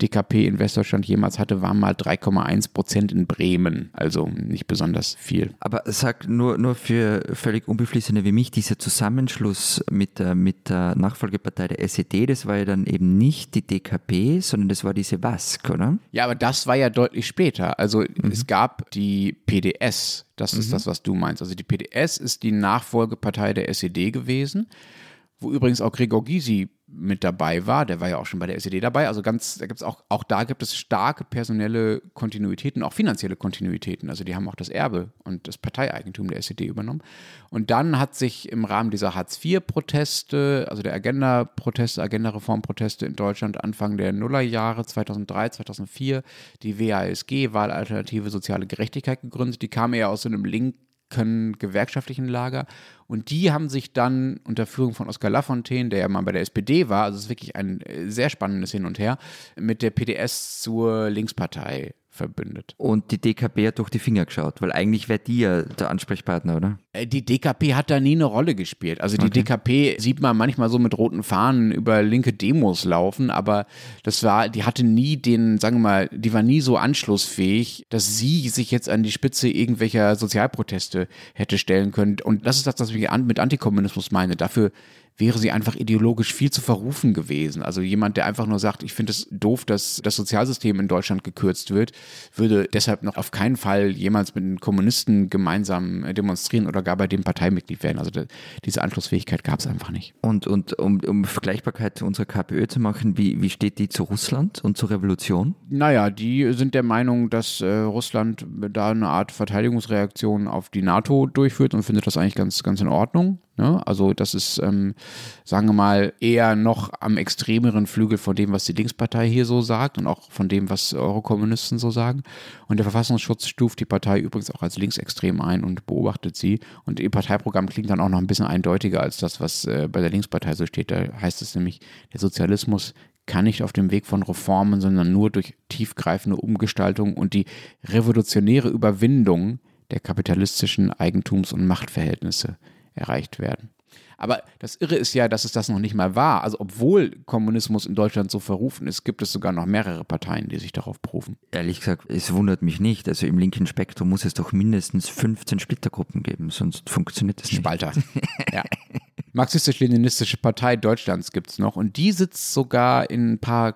DKP in Westdeutschland jemals hatte, war mal 3,1 Prozent in Bremen. Also nicht besonders viel. Aber sag nur, nur für völlig Unbeflissene wie mich, dieser Zusammenschluss mit der, mit der Nachfolgepartei der SED, das war ja dann eben nicht die DKP, sondern das war diese WASK, oder? Ja, aber das war ja deutlich später. Also es gab die PDS, das ist das, was du meinst. Also die PDS ist die Nachfolgepartei der SED gewesen, wo übrigens auch Gregor Gysi mit dabei war. Der war ja auch schon bei der SED dabei. Also ganz, da gibt's auch, auch da gibt es starke personelle Kontinuitäten, auch finanzielle Kontinuitäten. Also die haben auch das Erbe und das Parteieigentum der SED übernommen. Und dann hat sich im Rahmen dieser Hartz-IV-Proteste, also der Agenda-Proteste, Agenda-Reform-Proteste in Deutschland Anfang der Nullerjahre 2003, 2004 die WASG, Wahlalternative Soziale Gerechtigkeit, gegründet. Die kam eher aus so einem linken gewerkschaftlichen Lager. Und die haben sich dann unter Führung von Oskar Lafontaine, der ja mal bei der SPD war, also es ist wirklich ein äh, sehr spannendes Hin und Her, mit der PDS zur Linkspartei verbündet. Und die DKP hat durch die Finger geschaut, weil eigentlich wäre die ja der Ansprechpartner, oder? Äh, Die DKP hat da nie eine Rolle gespielt. Also die DKP sieht man manchmal so mit roten Fahnen über linke Demos laufen, aber das war, die hatte nie den, sagen wir mal, die war nie so anschlussfähig, dass sie sich jetzt an die Spitze irgendwelcher Sozialproteste hätte stellen können. Und das ist das, was ich mit Antikommunismus meine. Dafür wäre sie einfach ideologisch viel zu verrufen gewesen. Also jemand, der einfach nur sagt, ich finde es doof, dass das Sozialsystem in Deutschland gekürzt wird, würde deshalb noch auf keinen Fall jemals mit den Kommunisten gemeinsam äh, demonstrieren oder gar bei dem Parteimitglied werden. Also da, diese Anschlussfähigkeit gab es einfach nicht. Und, und um, um Vergleichbarkeit zu unserer KPÖ zu machen, wie, wie steht die zu Russland und zur Revolution? Naja, die sind der Meinung, dass äh, Russland da eine Art Verteidigungsreaktion auf die NATO durchführt und findet das eigentlich ganz, ganz in Ordnung. Ne? Also das ist, ähm, sagen wir mal, eher noch am extremeren Flügel von dem, was die Linkspartei hier so sagt und auch von dem, was Eurokommunisten so sagen. Und der Verfassungsschutz stuft die Partei übrigens auch als linksextrem ein und beobachtet sie. Und ihr Parteiprogramm klingt dann auch noch ein bisschen eindeutiger als das, was äh, bei der Linkspartei so steht. Da heißt es nämlich, der Sozialismus kann nicht auf dem Weg von Reformen, sondern nur durch tiefgreifende Umgestaltung und die revolutionäre Überwindung der kapitalistischen Eigentums- und Machtverhältnisse erreicht werden. Aber das Irre ist ja, dass es das noch nicht mal war. Also obwohl Kommunismus in Deutschland so verrufen ist, gibt es sogar noch mehrere Parteien, die sich darauf berufen. Ehrlich gesagt, es wundert mich nicht. Also im linken Spektrum muss es doch mindestens 15 Splittergruppen geben, sonst funktioniert das nicht. Spalter. (laughs) ja. Marxistisch-Leninistische Partei Deutschlands gibt es noch und die sitzt sogar in ein paar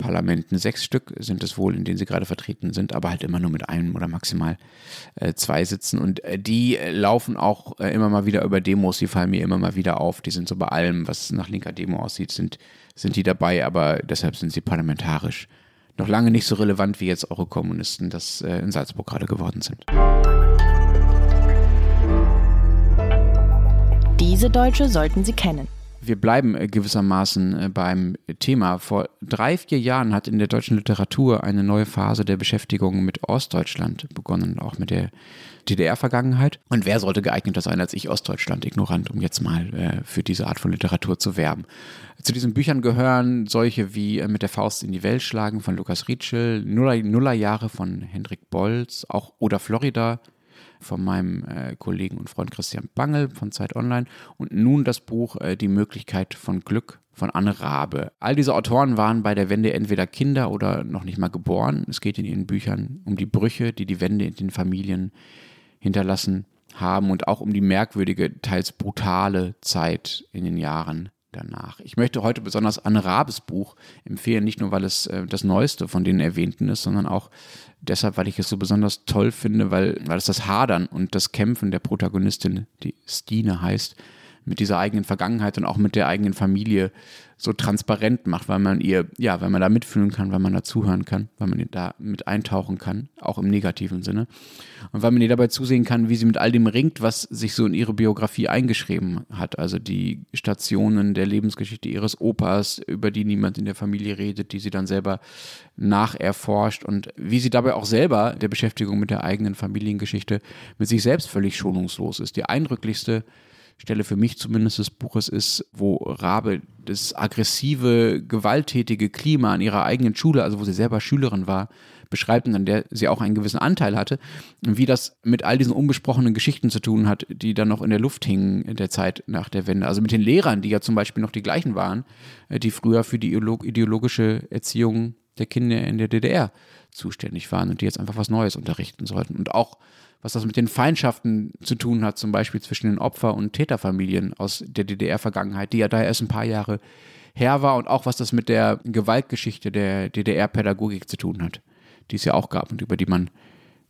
Kommunalparlamenten. Sechs Stück sind es wohl, in denen sie gerade vertreten sind, aber halt immer nur mit einem oder maximal äh, zwei sitzen. Und äh, die laufen auch äh, immer mal wieder über Demos, die fallen mir immer mal wieder auf. Die sind so bei allem, was nach linker Demo aussieht, sind, sind die dabei, aber deshalb sind sie parlamentarisch noch lange nicht so relevant wie jetzt eure Kommunisten das äh, in Salzburg gerade geworden sind. Diese Deutsche sollten Sie kennen. Wir bleiben äh, gewissermaßen äh, beim Thema. Vor drei, vier Jahren hat in der deutschen Literatur eine neue Phase der Beschäftigung mit Ostdeutschland begonnen, auch mit der DDR-Vergangenheit. Und wer sollte geeigneter sein als ich, Ostdeutschland, ignorant, um jetzt mal äh, für diese Art von Literatur zu werben. Zu diesen Büchern gehören solche wie äh, Mit der Faust in die Welt schlagen von Lukas Rietschel, Nuller, Nullerjahre von Hendrik Bolz, auch Oder Florida von meinem äh, Kollegen und Freund Christian Bangel von Zeit Online und nun das Buch äh, Die Möglichkeit von Glück von Anne Rabe. All diese Autoren waren bei der Wende entweder Kinder oder noch nicht mal geboren. Es geht in ihren Büchern um die Brüche, die die Wende in den Familien hinterlassen haben und auch um die merkwürdige, teils brutale Zeit in den Jahren danach. Ich möchte heute besonders Anne Rabes Buch empfehlen, nicht nur weil es äh, das neueste von den erwähnten ist, sondern auch deshalb, weil ich es so besonders toll finde, weil, weil es das Hadern und das Kämpfen der Protagonistin, die Stine heißt, mit dieser eigenen Vergangenheit und auch mit der eigenen Familie so transparent macht, weil man ihr, ja, weil man da mitfühlen kann, weil man da zuhören kann, weil man da mit eintauchen kann, auch im negativen Sinne. Und weil man ihr dabei zusehen kann, wie sie mit all dem ringt, was sich so in ihre Biografie eingeschrieben hat. Also die Stationen der Lebensgeschichte ihres Opas, über die niemand in der Familie redet, die sie dann selber nacherforscht und wie sie dabei auch selber der Beschäftigung mit der eigenen Familiengeschichte mit sich selbst völlig schonungslos ist. Die eindrücklichste Stelle für mich zumindest des Buches ist, wo Rabe das aggressive, gewalttätige Klima an ihrer eigenen Schule, also wo sie selber Schülerin war, beschreibt und an der sie auch einen gewissen Anteil hatte, wie das mit all diesen unbesprochenen Geschichten zu tun hat, die dann noch in der Luft hingen in der Zeit nach der Wende. Also mit den Lehrern, die ja zum Beispiel noch die gleichen waren, äh, die früher für die ideologische Erziehung der Kinder in der DDR zuständig waren und die jetzt einfach was Neues unterrichten sollten. Und auch was das mit den Feindschaften zu tun hat, zum Beispiel zwischen den Opfer- und Täterfamilien aus der DDR-Vergangenheit, die ja da erst ein paar Jahre her war und auch was das mit der Gewaltgeschichte der DDR-Pädagogik zu tun hat, die es ja auch gab und über die man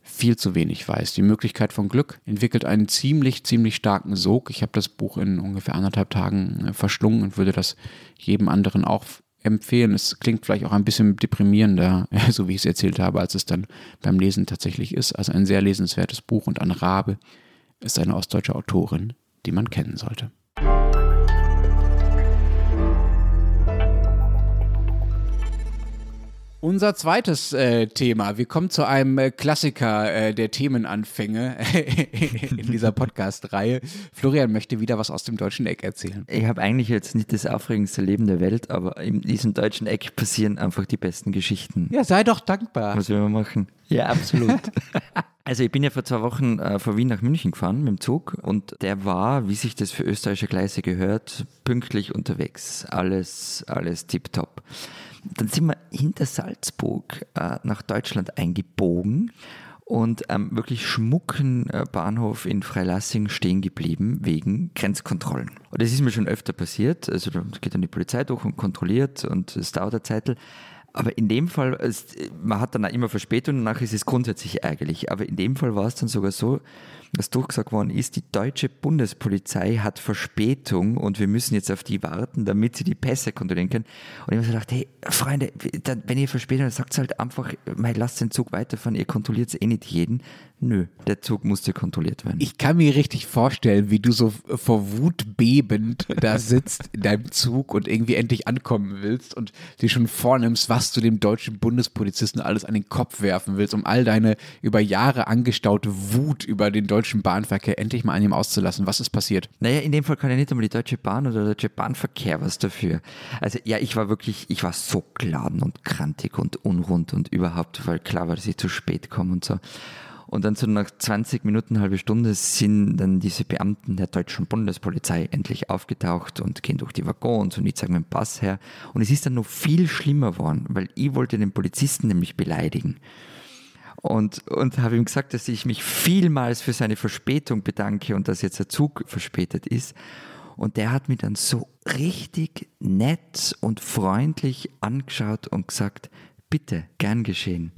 viel zu wenig weiß. Die Möglichkeit von Glück entwickelt einen ziemlich, ziemlich starken Sog. Ich habe das Buch in ungefähr anderthalb Tagen äh, verschlungen und würde das jedem anderen auch empfehlen. Es klingt vielleicht auch ein bisschen deprimierender, (laughs) so wie ich es erzählt habe, als es dann beim Lesen tatsächlich ist. Also ein sehr lesenswertes Buch und Anne Rabe ist eine ostdeutsche Autorin, die man kennen sollte. Unser zweites äh, Thema. Wir kommen zu einem äh, Klassiker äh, der Themenanfänge (laughs) in dieser Podcast-Reihe. Florian möchte wieder was aus dem deutschen Eck erzählen. Ich habe eigentlich jetzt nicht das aufregendste Leben der Welt, aber in diesem deutschen Eck passieren einfach die besten Geschichten. Ja, sei doch dankbar. Was wir machen. Ja, absolut. (laughs) Also ich bin ja vor zwei Wochen äh, von Wien nach München gefahren mit dem Zug und der war, wie sich das für österreichische Gleise gehört, pünktlich unterwegs. Alles, alles tipptopp. Dann sind wir hinter Salzburg äh, nach Deutschland eingebogen und am ähm, wirklich schmucken äh, Bahnhof in Freilassing stehen geblieben wegen Grenzkontrollen. Und das ist mir schon öfter passiert. Also da geht dann die Polizei durch und kontrolliert und es dauert eine Zeit. Aber in dem Fall, man hat dann auch immer Verspätung nachher ist es grundsätzlich ärgerlich. Aber in dem Fall war es dann sogar so, dass durchgesagt worden ist, die deutsche Bundespolizei hat Verspätung und wir müssen jetzt auf die warten, damit sie die Pässe kontrollieren können. Und ich habe so gedacht, hey, Freunde, wenn ihr Verspätung habt, sagt halt einfach, lasst den Zug weiterfahren, ihr kontrolliert eh nicht jeden. Nö, der Zug musste kontrolliert werden. Ich kann mir richtig vorstellen, wie du so vor Wut bebend (laughs) da sitzt in deinem Zug und irgendwie endlich ankommen willst und dir schon vornimmst, was du dem deutschen Bundespolizisten alles an den Kopf werfen willst, um all deine über Jahre angestaute Wut über den deutschen Bahnverkehr endlich mal an ihm auszulassen. Was ist passiert? Naja, in dem Fall kann ja nicht einmal die Deutsche Bahn oder der Deutsche Bahnverkehr was dafür. Also ja, ich war wirklich, ich war so geladen und krantig und unrund und überhaupt, weil klar war, dass ich zu spät komme und so. Und dann so nach 20 Minuten, halbe Stunde sind dann diese Beamten der deutschen Bundespolizei endlich aufgetaucht und gehen durch die Waggons und ich zeige meinen Pass her. Und es ist dann noch viel schlimmer geworden, weil ich wollte den Polizisten nämlich beleidigen. Und, und habe ihm gesagt, dass ich mich vielmals für seine Verspätung bedanke und dass jetzt der Zug verspätet ist. Und der hat mich dann so richtig nett und freundlich angeschaut und gesagt, bitte, gern geschehen.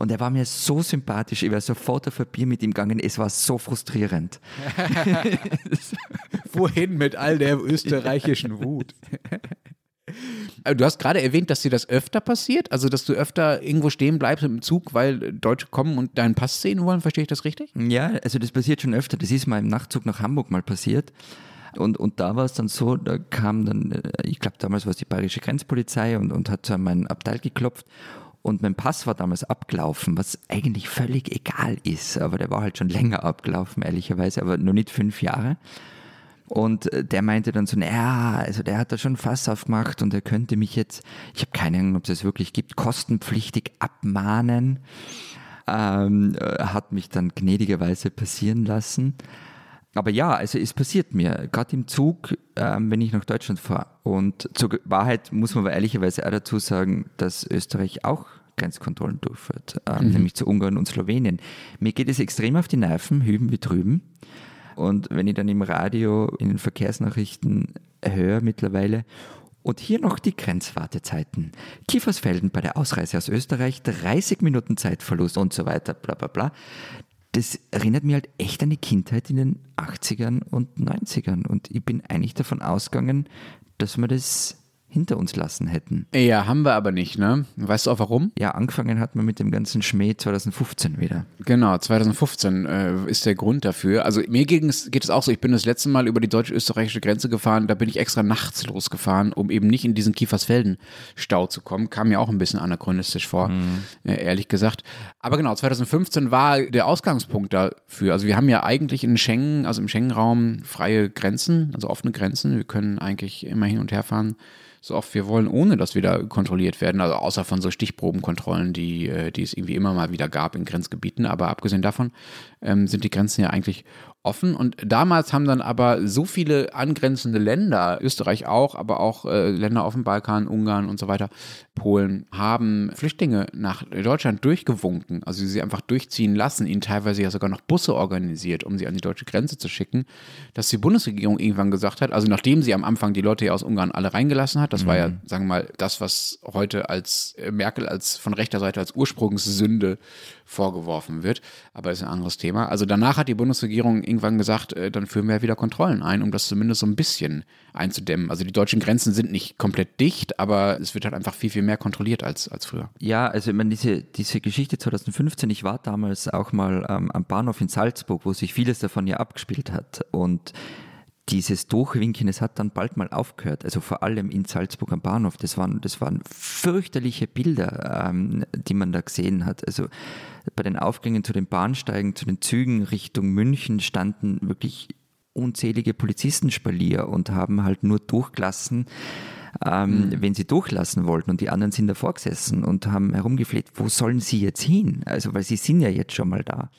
Und er war mir so sympathisch, ich war sofort auf ein Bier mit ihm gegangen, es war so frustrierend. (laughs) Wohin mit all der österreichischen Wut? Du hast gerade erwähnt, dass dir das öfter passiert, also dass du öfter irgendwo stehen bleibst im Zug, weil Deutsche kommen und deinen Pass sehen wollen, verstehe ich das richtig? Ja, also das passiert schon öfter. Das ist mal im Nachtzug nach Hamburg mal passiert. Und, und da war es dann so, da kam dann, äh, ich glaube damals war es die bayerische Grenzpolizei und, und hat an meinen Abteil geklopft und mein Pass war damals abgelaufen, was eigentlich völlig egal ist, aber der war halt schon länger abgelaufen, ehrlicherweise, aber nur nicht fünf Jahre. Und äh, der meinte dann so, naja, also der hat da schon Fass aufgemacht und er könnte mich jetzt, ich habe keine Ahnung, ob es das wirklich gibt, kostenpflichtig abmahnen. ähm, äh, hat mich dann gnädigerweise passieren lassen. Aber ja, also es passiert mir, gerade im Zug, ähm, wenn ich nach Deutschland fahre. Und zur Wahrheit muss man aber ehrlicherweise auch dazu sagen, dass Österreich auch Grenzkontrollen durchführt, ähm, mhm. nämlich zu Ungarn und Slowenien. Mir geht es extrem auf die Nerven, hüben wie drüben. Und wenn ich dann im Radio, in den Verkehrsnachrichten höre mittlerweile, und hier noch die Grenzwartezeiten. Kiefersfelden bei der Ausreise aus Österreich, 30 Minuten Zeitverlust und so weiter, bla bla bla. Das erinnert mich halt echt an die Kindheit in den 80ern und 90ern. Und ich bin eigentlich davon ausgegangen, dass man das hinter uns lassen hätten. Ja, haben wir aber nicht, ne? Weißt du auch warum? Ja, angefangen hat man mit dem ganzen Schmäh 2015 wieder. Genau, 2015 äh, ist der Grund dafür. Also mir geht es, geht es auch so, ich bin das letzte Mal über die deutsch-österreichische Grenze gefahren, da bin ich extra nachts losgefahren, um eben nicht in diesen Kiefersfelden-Stau zu kommen. Kam mir auch ein bisschen anachronistisch vor, mhm. äh, ehrlich gesagt. Aber genau, 2015 war der Ausgangspunkt dafür. Also wir haben ja eigentlich in Schengen, also im Schengen-Raum freie Grenzen, also offene Grenzen. Wir können eigentlich immer hin und her fahren so oft wir wollen, ohne dass wir da kontrolliert werden. Also außer von so Stichprobenkontrollen, die, äh, die es irgendwie immer mal wieder gab in Grenzgebieten. Aber abgesehen davon ähm, sind die Grenzen ja eigentlich offen. Und damals haben dann aber so viele angrenzende Länder, Österreich auch, aber auch äh, Länder auf dem Balkan, Ungarn und so weiter, Polen, haben Flüchtlinge nach Deutschland durchgewunken, also sie einfach durchziehen lassen, ihnen teilweise ja sogar noch Busse organisiert, um sie an die deutsche Grenze zu schicken, dass die Bundesregierung irgendwann gesagt hat, also nachdem sie am Anfang die Leute ja aus Ungarn alle reingelassen hat, das mhm. war ja, mhm. sagen wir mal, das, was heute als äh, Merkel als von rechter Seite als Ursprungssünde vorgeworfen wird, aber ist ein anderes Thema. Also danach hat die Bundesregierung irgendwann gesagt, äh, dann führen wir wieder Kontrollen ein, um das zumindest so ein bisschen einzudämmen. Also die deutschen Grenzen sind nicht komplett dicht, aber es wird halt einfach viel, viel mehr kontrolliert als, als früher. Ja, also ich meine, diese, diese Geschichte 2015, ich war damals auch mal ähm, am Bahnhof in Salzburg, wo sich vieles davon ja abgespielt hat und dieses Durchwinken, es hat dann bald mal aufgehört, also vor allem in Salzburg am Bahnhof, das waren, das waren fürchterliche Bilder, ähm, die man da gesehen hat. Also bei den Aufgängen zu den Bahnsteigen, zu den Zügen Richtung München standen wirklich unzählige Polizistenspalier und haben halt nur durchgelassen, ähm, mhm. wenn sie durchlassen wollten. Und die anderen sind davor gesessen und haben herumgefleht, wo sollen sie jetzt hin? Also, weil sie sind ja jetzt schon mal da.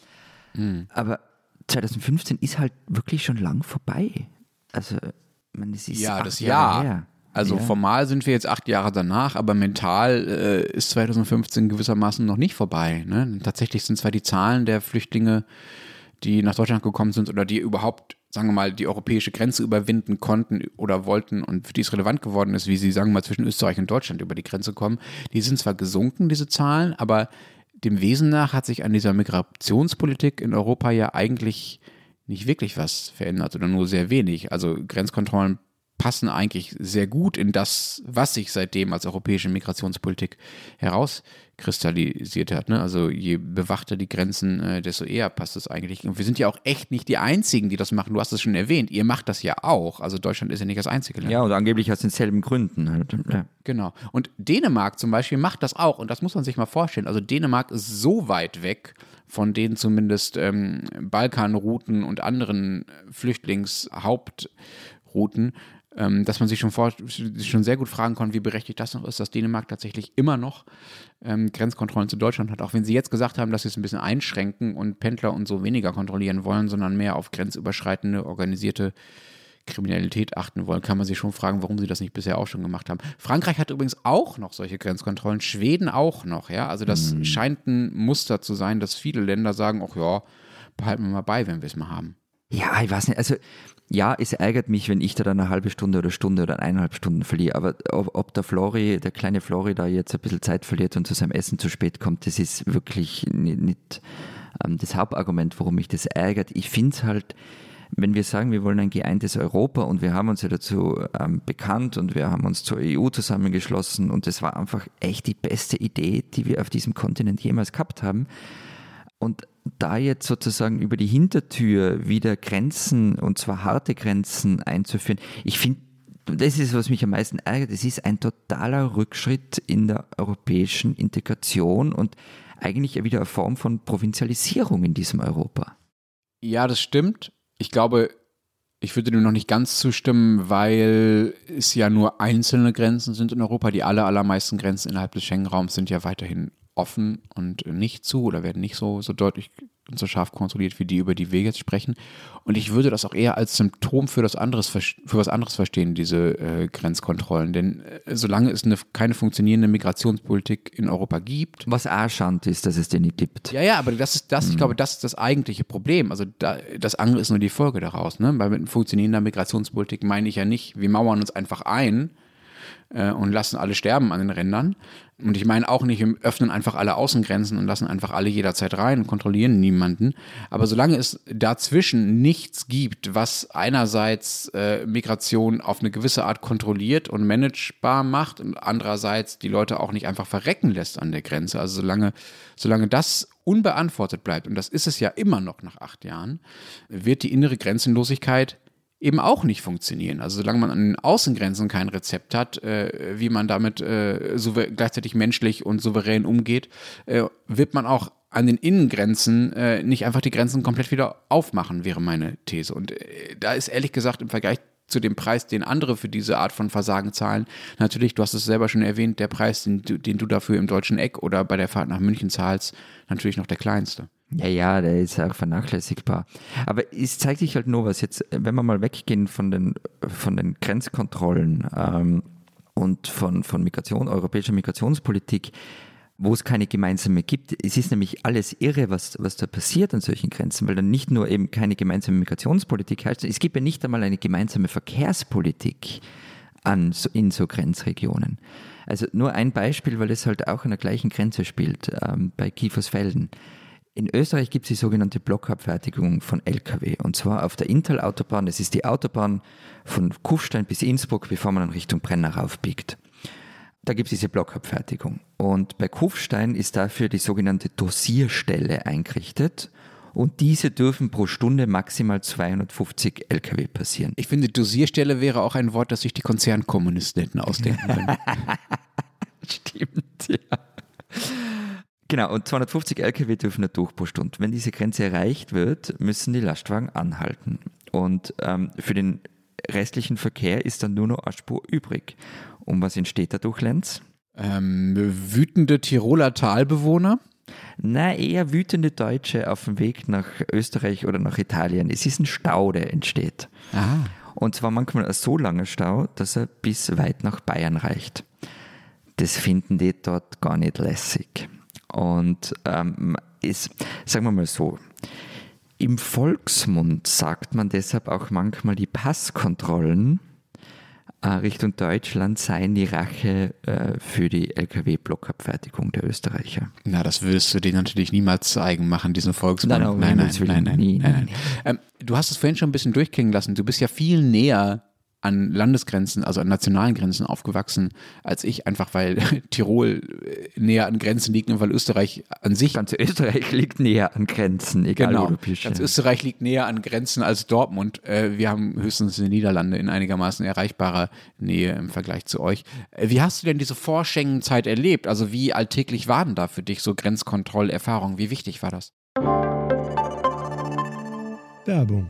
Mhm. Aber 2015 ist halt wirklich schon lang vorbei. Also, man, es ist ja, das Jahr. Her. Also ja. formal sind wir jetzt acht Jahre danach, aber mental äh, ist 2015 gewissermaßen noch nicht vorbei. Ne? Tatsächlich sind zwar die Zahlen der Flüchtlinge, die nach Deutschland gekommen sind oder die überhaupt, sagen wir mal, die europäische Grenze überwinden konnten oder wollten und für die es relevant geworden ist, wie sie, sagen wir mal, zwischen Österreich und Deutschland über die Grenze kommen, die sind zwar gesunken, diese Zahlen, aber dem Wesen nach hat sich an dieser Migrationspolitik in Europa ja eigentlich nicht wirklich was verändert oder nur sehr wenig. Also Grenzkontrollen passen eigentlich sehr gut in das, was sich seitdem als europäische Migrationspolitik herauskristallisiert hat. Ne? Also je bewachter die Grenzen, äh, desto eher passt es eigentlich. Und wir sind ja auch echt nicht die Einzigen, die das machen. Du hast es schon erwähnt. Ihr macht das ja auch. Also Deutschland ist ja nicht das Einzige. Ja, und angeblich aus denselben Gründen. Halt. Ja. Genau. Und Dänemark zum Beispiel macht das auch. Und das muss man sich mal vorstellen. Also Dänemark ist so weit weg von den zumindest ähm, Balkanrouten und anderen Flüchtlingshauptrouten, ähm, dass man sich schon, vor, schon sehr gut fragen kann, wie berechtigt das noch ist, dass Dänemark tatsächlich immer noch ähm, Grenzkontrollen zu Deutschland hat. Auch wenn sie jetzt gesagt haben, dass sie es ein bisschen einschränken und Pendler und so weniger kontrollieren wollen, sondern mehr auf grenzüberschreitende, organisierte Kriminalität achten wollen, kann man sich schon fragen, warum sie das nicht bisher auch schon gemacht haben. Frankreich hat übrigens auch noch solche Grenzkontrollen, Schweden auch noch, ja. Also das mhm. scheint ein Muster zu sein, dass viele Länder sagen, ach ja, behalten wir mal bei, wenn wir es mal haben. Ja, ich weiß nicht. Also ja, es ärgert mich, wenn ich da dann eine halbe Stunde oder Stunde oder eineinhalb Stunden verliere. Aber ob, ob, der Flori, der kleine Flori da jetzt ein bisschen Zeit verliert und zu seinem Essen zu spät kommt, das ist wirklich nicht, nicht ähm, das Hauptargument, warum mich das ärgert. Ich finde es halt, wenn wir sagen, wir wollen ein geeintes Europa und wir haben uns ja dazu ähm, bekannt und wir haben uns zur EU zusammengeschlossen und das war einfach echt die beste Idee, die wir auf diesem Kontinent jemals gehabt haben. Und da jetzt sozusagen über die Hintertür wieder Grenzen, und zwar harte Grenzen einzuführen, ich finde, das ist, was mich am meisten ärgert, es ist ein totaler Rückschritt in der europäischen Integration und eigentlich wieder eine Form von Provinzialisierung in diesem Europa. Ja, das stimmt. Ich glaube, ich würde dem noch nicht ganz zustimmen, weil es ja nur einzelne Grenzen sind in Europa. Die aller, allermeisten Grenzen innerhalb des Schengen-Raums sind ja weiterhin offen und nicht zu oder werden nicht so, so deutlich und so scharf kontrolliert wie die, über die wir jetzt sprechen. Und ich würde das auch eher als Symptom für, das anderes, für was anderes verstehen, diese äh, Grenzkontrollen. Denn äh, solange es eine, keine funktionierende Migrationspolitik in Europa gibt. Was auch schand ist, dass es den nicht gibt. Ja, ja, aber das ist das, mhm. ich glaube, das ist das eigentliche Problem. Also da, das andere ist nur die Folge daraus. Ne? Weil mit funktionierender Migrationspolitik meine ich ja nicht, wir mauern uns einfach ein äh, und lassen alle sterben an den Rändern. Und ich meine auch nicht, öffnen einfach alle Außengrenzen und lassen einfach alle jederzeit rein und kontrollieren niemanden. Aber solange es dazwischen nichts gibt, was einerseits äh, Migration auf eine gewisse Art kontrolliert und managebar macht und andererseits die Leute auch nicht einfach verrecken lässt an der Grenze, also solange, solange das unbeantwortet bleibt, und das ist es ja immer noch nach acht Jahren, wird die innere Grenzenlosigkeit eben auch nicht funktionieren. Also solange man an den Außengrenzen kein Rezept hat, äh, wie man damit äh, gleichzeitig menschlich und souverän umgeht, äh, wird man auch an den Innengrenzen äh, nicht einfach die Grenzen komplett wieder aufmachen, wäre meine These. Und äh, da ist ehrlich gesagt im Vergleich zu dem Preis, den andere für diese Art von Versagen zahlen. Natürlich, du hast es selber schon erwähnt, der Preis, den den du dafür im deutschen Eck oder bei der Fahrt nach München zahlst, natürlich noch der kleinste. Ja, ja, der ist auch vernachlässigbar. Aber es zeigt sich halt nur was jetzt, wenn wir mal weggehen von den, von den Grenzkontrollen ähm, und von, von Migration, europäischer Migrationspolitik, wo es keine gemeinsame gibt. Es ist nämlich alles irre, was, was da passiert an solchen Grenzen, weil dann nicht nur eben keine gemeinsame Migrationspolitik heißt, es gibt ja nicht einmal eine gemeinsame Verkehrspolitik an, in so Grenzregionen. Also nur ein Beispiel, weil es halt auch an der gleichen Grenze spielt, ähm, bei Kiefersfelden. In Österreich gibt es die sogenannte Blockabfertigung von Lkw und zwar auf der Intal-Autobahn. Das ist die Autobahn von Kufstein bis Innsbruck, bevor man dann Richtung Brenner raufbiegt. Da gibt es diese Blockabfertigung. Und bei Kufstein ist dafür die sogenannte Dosierstelle eingerichtet. Und diese dürfen pro Stunde maximal 250 Lkw passieren. Ich finde, Dosierstelle wäre auch ein Wort, das sich die Konzernkommunisten hätten ausdenken können. (laughs) Stimmt, ja. Genau, und 250 Lkw dürfen da durch pro Stunde. Wenn diese Grenze erreicht wird, müssen die Lastwagen anhalten. Und ähm, für den restlichen Verkehr ist dann nur noch eine Spur übrig. Und was entsteht dadurch, Lenz? Ähm, wütende Tiroler Talbewohner? Na, eher wütende Deutsche auf dem Weg nach Österreich oder nach Italien. Es ist ein Stau, der entsteht. Aha. Und zwar manchmal ein so langer Stau, dass er bis weit nach Bayern reicht. Das finden die dort gar nicht lässig. Und ähm, ist, sagen wir mal so, im Volksmund sagt man deshalb auch manchmal, die Passkontrollen äh, Richtung Deutschland seien die Rache äh, für die Lkw-Blockabfertigung der Österreicher. Na, das würdest du denen natürlich niemals zu eigen machen, diesen Volksmund. Nein, nein, nein, nein, nein, nein, nein, nein. Ähm, du hast es vorhin schon ein bisschen durchklingen lassen. Du bist ja viel näher an Landesgrenzen, also an nationalen Grenzen aufgewachsen als ich, einfach weil (laughs) Tirol äh, näher an Grenzen liegt und weil Österreich an sich. Ganz Österreich liegt näher an Grenzen, egal genau. wo du bist. Ganz Österreich liegt näher an Grenzen als Dortmund. Äh, wir haben höchstens die Niederlande in einigermaßen erreichbarer Nähe im Vergleich zu euch. Äh, wie hast du denn diese Vorschengen-Zeit erlebt? Also wie alltäglich waren da für dich so Grenzkontrollerfahrungen? Wie wichtig war das? Werbung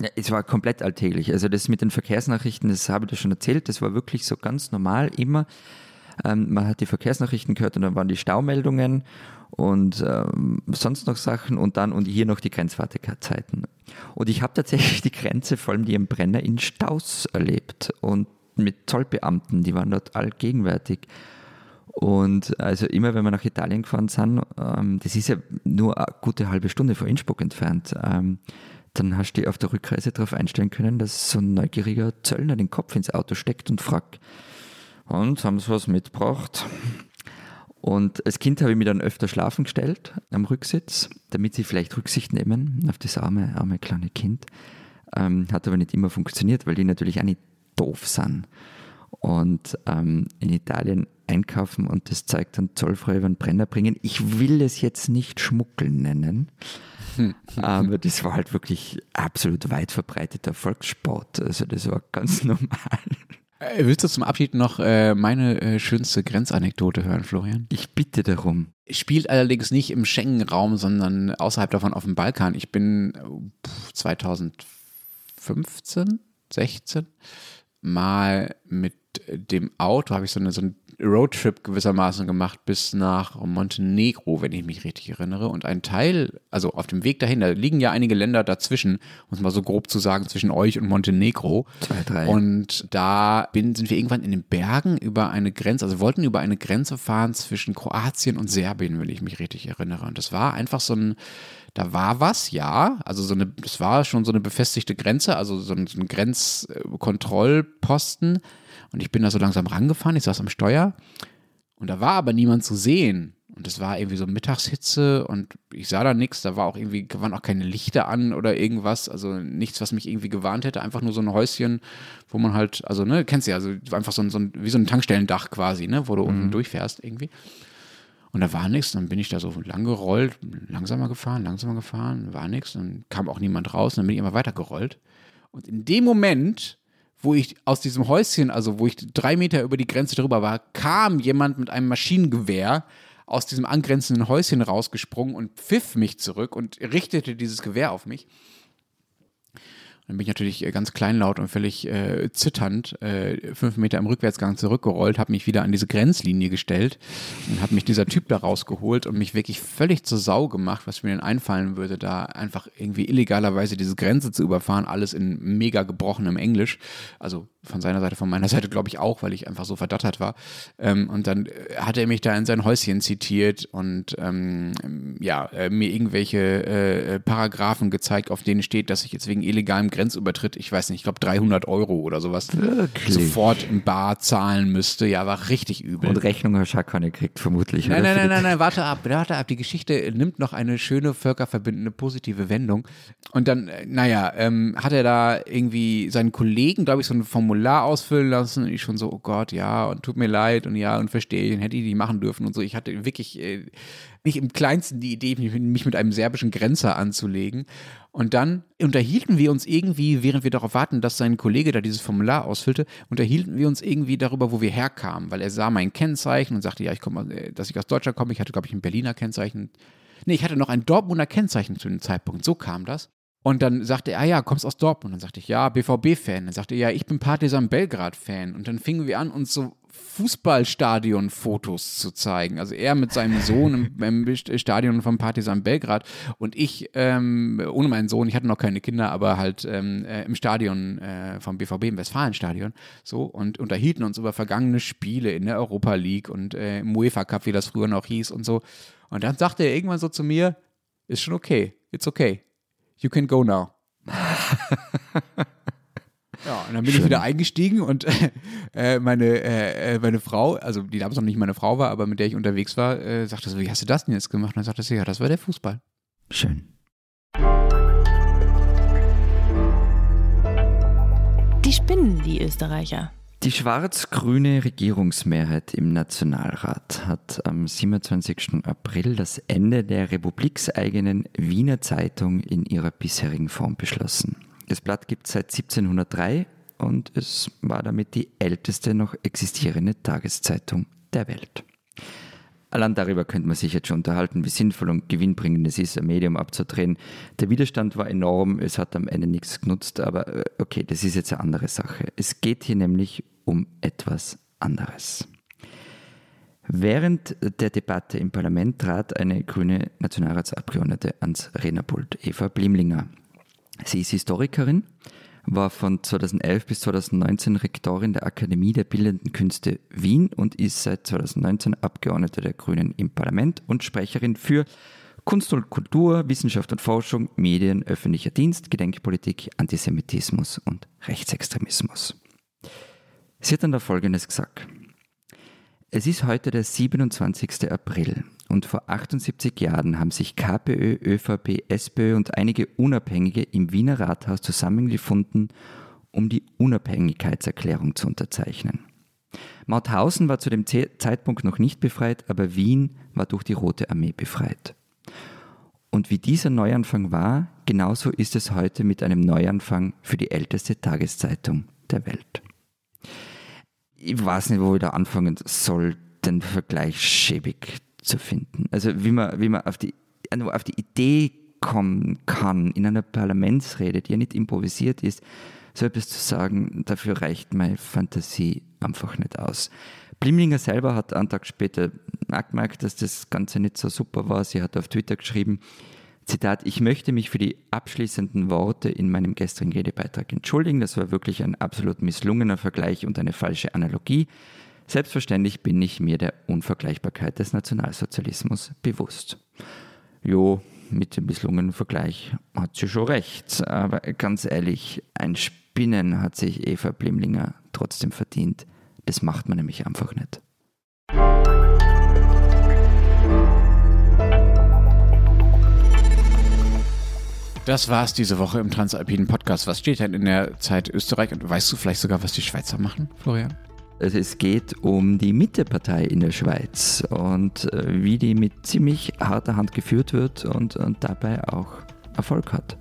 Ja, es war komplett alltäglich. Also das mit den Verkehrsnachrichten, das habe ich dir schon erzählt, das war wirklich so ganz normal immer. Ähm, man hat die Verkehrsnachrichten gehört und dann waren die Staumeldungen und ähm, sonst noch Sachen und dann und hier noch die Grenzwartezeiten. Und ich habe tatsächlich die Grenze, vor allem die im Brenner, in Staus erlebt und mit Zollbeamten, die waren dort allgegenwärtig. Und also immer, wenn wir nach Italien gefahren sind, ähm, das ist ja nur eine gute halbe Stunde von Innsbruck entfernt, ähm, dann hast du dich auf der Rückreise darauf einstellen können, dass so ein neugieriger Zöllner den Kopf ins Auto steckt und fragt, und haben sie was mitgebracht? Und als Kind habe ich mich dann öfter schlafen gestellt am Rücksitz, damit sie vielleicht Rücksicht nehmen auf das arme, arme kleine Kind. Ähm, hat aber nicht immer funktioniert, weil die natürlich auch nicht doof sind. und ähm, in Italien einkaufen und das zeigt dann zollfrei über den Brenner bringen. Ich will es jetzt nicht Schmuggeln nennen, aber (laughs) das war halt wirklich absolut weit verbreiteter Volkssport. Also das war ganz (laughs) normal. Äh, willst du zum Abschied noch äh, meine äh, schönste Grenzanekdote hören, Florian? Ich bitte darum. Spielt allerdings nicht im Schengen-Raum, sondern außerhalb davon auf dem Balkan. Ich bin äh, 2015, 16 mal mit dem Auto, habe ich so, eine, so einen Roadtrip gewissermaßen gemacht bis nach Montenegro, wenn ich mich richtig erinnere. Und ein Teil, also auf dem Weg dahin, da liegen ja einige Länder dazwischen, um es mal so grob zu sagen, zwischen euch und Montenegro. Zwei, drei. Und da bin, sind wir irgendwann in den Bergen über eine Grenze, also wollten über eine Grenze fahren zwischen Kroatien und Serbien, wenn ich mich richtig erinnere. Und das war einfach so ein, da war was, ja. Also so eine, das war schon so eine befestigte Grenze, also so ein, so ein Grenzkontrollposten. Und ich bin da so langsam rangefahren, ich saß am Steuer und da war aber niemand zu sehen. Und es war irgendwie so Mittagshitze und ich sah da nichts, da war auch irgendwie, waren auch keine Lichter an oder irgendwas, also nichts, was mich irgendwie gewarnt hätte, einfach nur so ein Häuschen, wo man halt, also, ne, kennst du ja, also einfach so ein, so ein wie so ein Tankstellendach quasi, ne, wo du mhm. unten durchfährst irgendwie. Und da war nichts, dann bin ich da so lang gerollt, langsamer gefahren, langsamer gefahren, war nichts, dann kam auch niemand raus, dann bin ich immer weiter gerollt. Und in dem Moment wo ich aus diesem Häuschen, also wo ich drei Meter über die Grenze drüber war, kam jemand mit einem Maschinengewehr aus diesem angrenzenden Häuschen rausgesprungen und pfiff mich zurück und richtete dieses Gewehr auf mich. Dann bin ich natürlich äh, ganz kleinlaut und völlig äh, zitternd äh, fünf Meter im Rückwärtsgang zurückgerollt, habe mich wieder an diese Grenzlinie gestellt und habe mich dieser Typ da rausgeholt und mich wirklich völlig zur Sau gemacht, was mir denn einfallen würde, da einfach irgendwie illegalerweise diese Grenze zu überfahren, alles in mega gebrochenem Englisch. Also von seiner Seite, von meiner (laughs) Seite glaube ich auch, weil ich einfach so verdattert war. Ähm, und dann äh, hat er mich da in sein Häuschen zitiert und ähm, ja, äh, mir irgendwelche äh, Paragraphen gezeigt, auf denen steht, dass ich jetzt wegen illegalem Grenzübertritt, ich weiß nicht, ich glaube 300 Euro oder sowas, Wirklich? sofort im Bar zahlen müsste. Ja, war richtig übel. Und Rechnung hast du keine gekriegt, vermutlich. Nein, nein, nein, nein, nein, warte ab, warte ab. Die Geschichte nimmt noch eine schöne, völkerverbindende, positive Wendung. Und dann, äh, naja, ähm, hat er da irgendwie seinen Kollegen, glaube ich, so ein Formular ausfüllen lassen. Und ich schon so, oh Gott, ja, und tut mir leid und ja, und verstehe, hätte ich die machen dürfen und so. Ich hatte wirklich äh, nicht im kleinsten die Idee, mich, mich mit einem serbischen Grenzer anzulegen. Und dann unterhielten wir uns irgendwie, während wir darauf warten, dass sein Kollege da dieses Formular ausfüllte, unterhielten wir uns irgendwie darüber, wo wir herkamen, weil er sah mein Kennzeichen und sagte, ja, ich komme, äh, dass ich aus Deutschland komme. Ich hatte, glaube ich, ein Berliner Kennzeichen. Nee, ich hatte noch ein Dortmunder Kennzeichen zu dem Zeitpunkt. So kam das. Und dann sagte er, ah ja, kommst aus Dortmund. Dann sagte ich, ja, BVB-Fan. Dann sagte er, ja, ich bin Partisan Belgrad-Fan. Und dann fingen wir an, uns so Fußballstadion-Fotos zu zeigen. Also er mit seinem Sohn im, (laughs) im Stadion von Partisan Belgrad und ich ähm, ohne meinen Sohn, ich hatte noch keine Kinder, aber halt ähm, äh, im Stadion äh, vom BVB im Westfalenstadion so und unterhielten uns über vergangene Spiele in der Europa League und äh, im UEFA Cup, wie das früher noch hieß und so. Und dann sagte er irgendwann so zu mir, ist schon okay, it's okay, you can go now. (laughs) Ja, und dann bin Schön. ich wieder eingestiegen und (laughs) äh, meine, äh, äh, meine Frau, also die damals noch nicht meine Frau war, aber mit der ich unterwegs war, äh, sagte so, wie hast du das denn jetzt gemacht? Und dann sagte sie, ja, das war der Fußball. Schön. Die spinnen, die Österreicher. Die schwarz-grüne Regierungsmehrheit im Nationalrat hat am 27. April das Ende der republikseigenen Wiener Zeitung in ihrer bisherigen Form beschlossen. Das Blatt gibt es seit 1703 und es war damit die älteste noch existierende Tageszeitung der Welt. Allein darüber könnte man sich jetzt schon unterhalten, wie sinnvoll und gewinnbringend es ist, ein Medium abzudrehen. Der Widerstand war enorm, es hat am Ende nichts genutzt, aber äh, okay, das ist jetzt eine andere Sache. Es geht hier nämlich um etwas anderes. Während der Debatte im Parlament trat eine grüne Nationalratsabgeordnete ans Rednerpult, Eva Blimlinger. Sie ist Historikerin, war von 2011 bis 2019 Rektorin der Akademie der Bildenden Künste Wien und ist seit 2019 Abgeordnete der Grünen im Parlament und Sprecherin für Kunst und Kultur, Wissenschaft und Forschung, Medien, öffentlicher Dienst, Gedenkpolitik, Antisemitismus und Rechtsextremismus. Sie hat dann da Folgendes gesagt. Es ist heute der 27. April und vor 78 Jahren haben sich KPÖ, ÖVP, SPÖ und einige Unabhängige im Wiener Rathaus zusammengefunden, um die Unabhängigkeitserklärung zu unterzeichnen. Mauthausen war zu dem Zeitpunkt noch nicht befreit, aber Wien war durch die Rote Armee befreit. Und wie dieser Neuanfang war, genauso ist es heute mit einem Neuanfang für die älteste Tageszeitung der Welt. Ich weiß nicht, wo ich da anfangen soll, den Vergleich schäbig zu finden. Also wie man, wie man auf, die, auf die Idee kommen kann, in einer Parlamentsrede, die ja nicht improvisiert ist, so etwas zu sagen, dafür reicht meine Fantasie einfach nicht aus. Blimlinger selber hat einen Tag später auch gemerkt, dass das Ganze nicht so super war. Sie hat auf Twitter geschrieben, Zitat, ich möchte mich für die abschließenden Worte in meinem gestrigen Redebeitrag entschuldigen. Das war wirklich ein absolut misslungener Vergleich und eine falsche Analogie. Selbstverständlich bin ich mir der Unvergleichbarkeit des Nationalsozialismus bewusst. Jo, mit dem misslungenen Vergleich hat sie schon recht. Aber ganz ehrlich, ein Spinnen hat sich Eva Blimlinger trotzdem verdient. Das macht man nämlich einfach nicht. Das war's diese Woche im Transalpinen Podcast. Was steht denn in der Zeit Österreich? Und weißt du vielleicht sogar, was die Schweizer machen, Florian? Also es geht um die Mittepartei in der Schweiz und äh, wie die mit ziemlich harter Hand geführt wird und, und dabei auch Erfolg hat.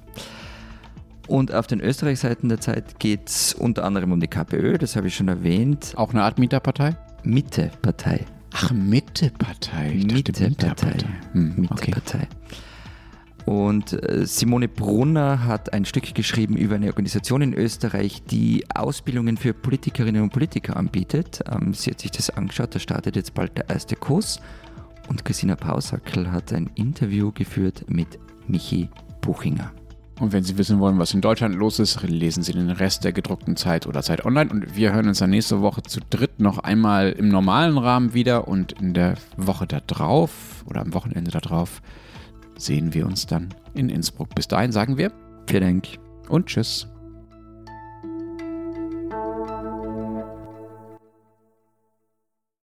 Und auf den Österreich-Seiten der Zeit geht es unter anderem um die KPÖ, das habe ich schon erwähnt. Auch eine Art Mieterpartei? Mittepartei. Ach, Mittepartei. Mittepartei. Hm, Mittepartei. Okay. Und äh, Simone Brunner hat ein Stück geschrieben über eine Organisation in Österreich, die Ausbildungen für Politikerinnen und Politiker anbietet. Ähm, sie hat sich das angeschaut, da startet jetzt bald der erste Kurs. Und Christina Pausackel hat ein Interview geführt mit Michi Buchinger. Und wenn Sie wissen wollen, was in Deutschland los ist, lesen Sie den Rest der gedruckten Zeit oder Zeit online. Und wir hören uns dann nächste Woche zu dritt noch einmal im normalen Rahmen wieder und in der Woche da drauf oder am Wochenende da drauf sehen wir uns dann in Innsbruck. Bis dahin sagen wir vielen Dank und tschüss.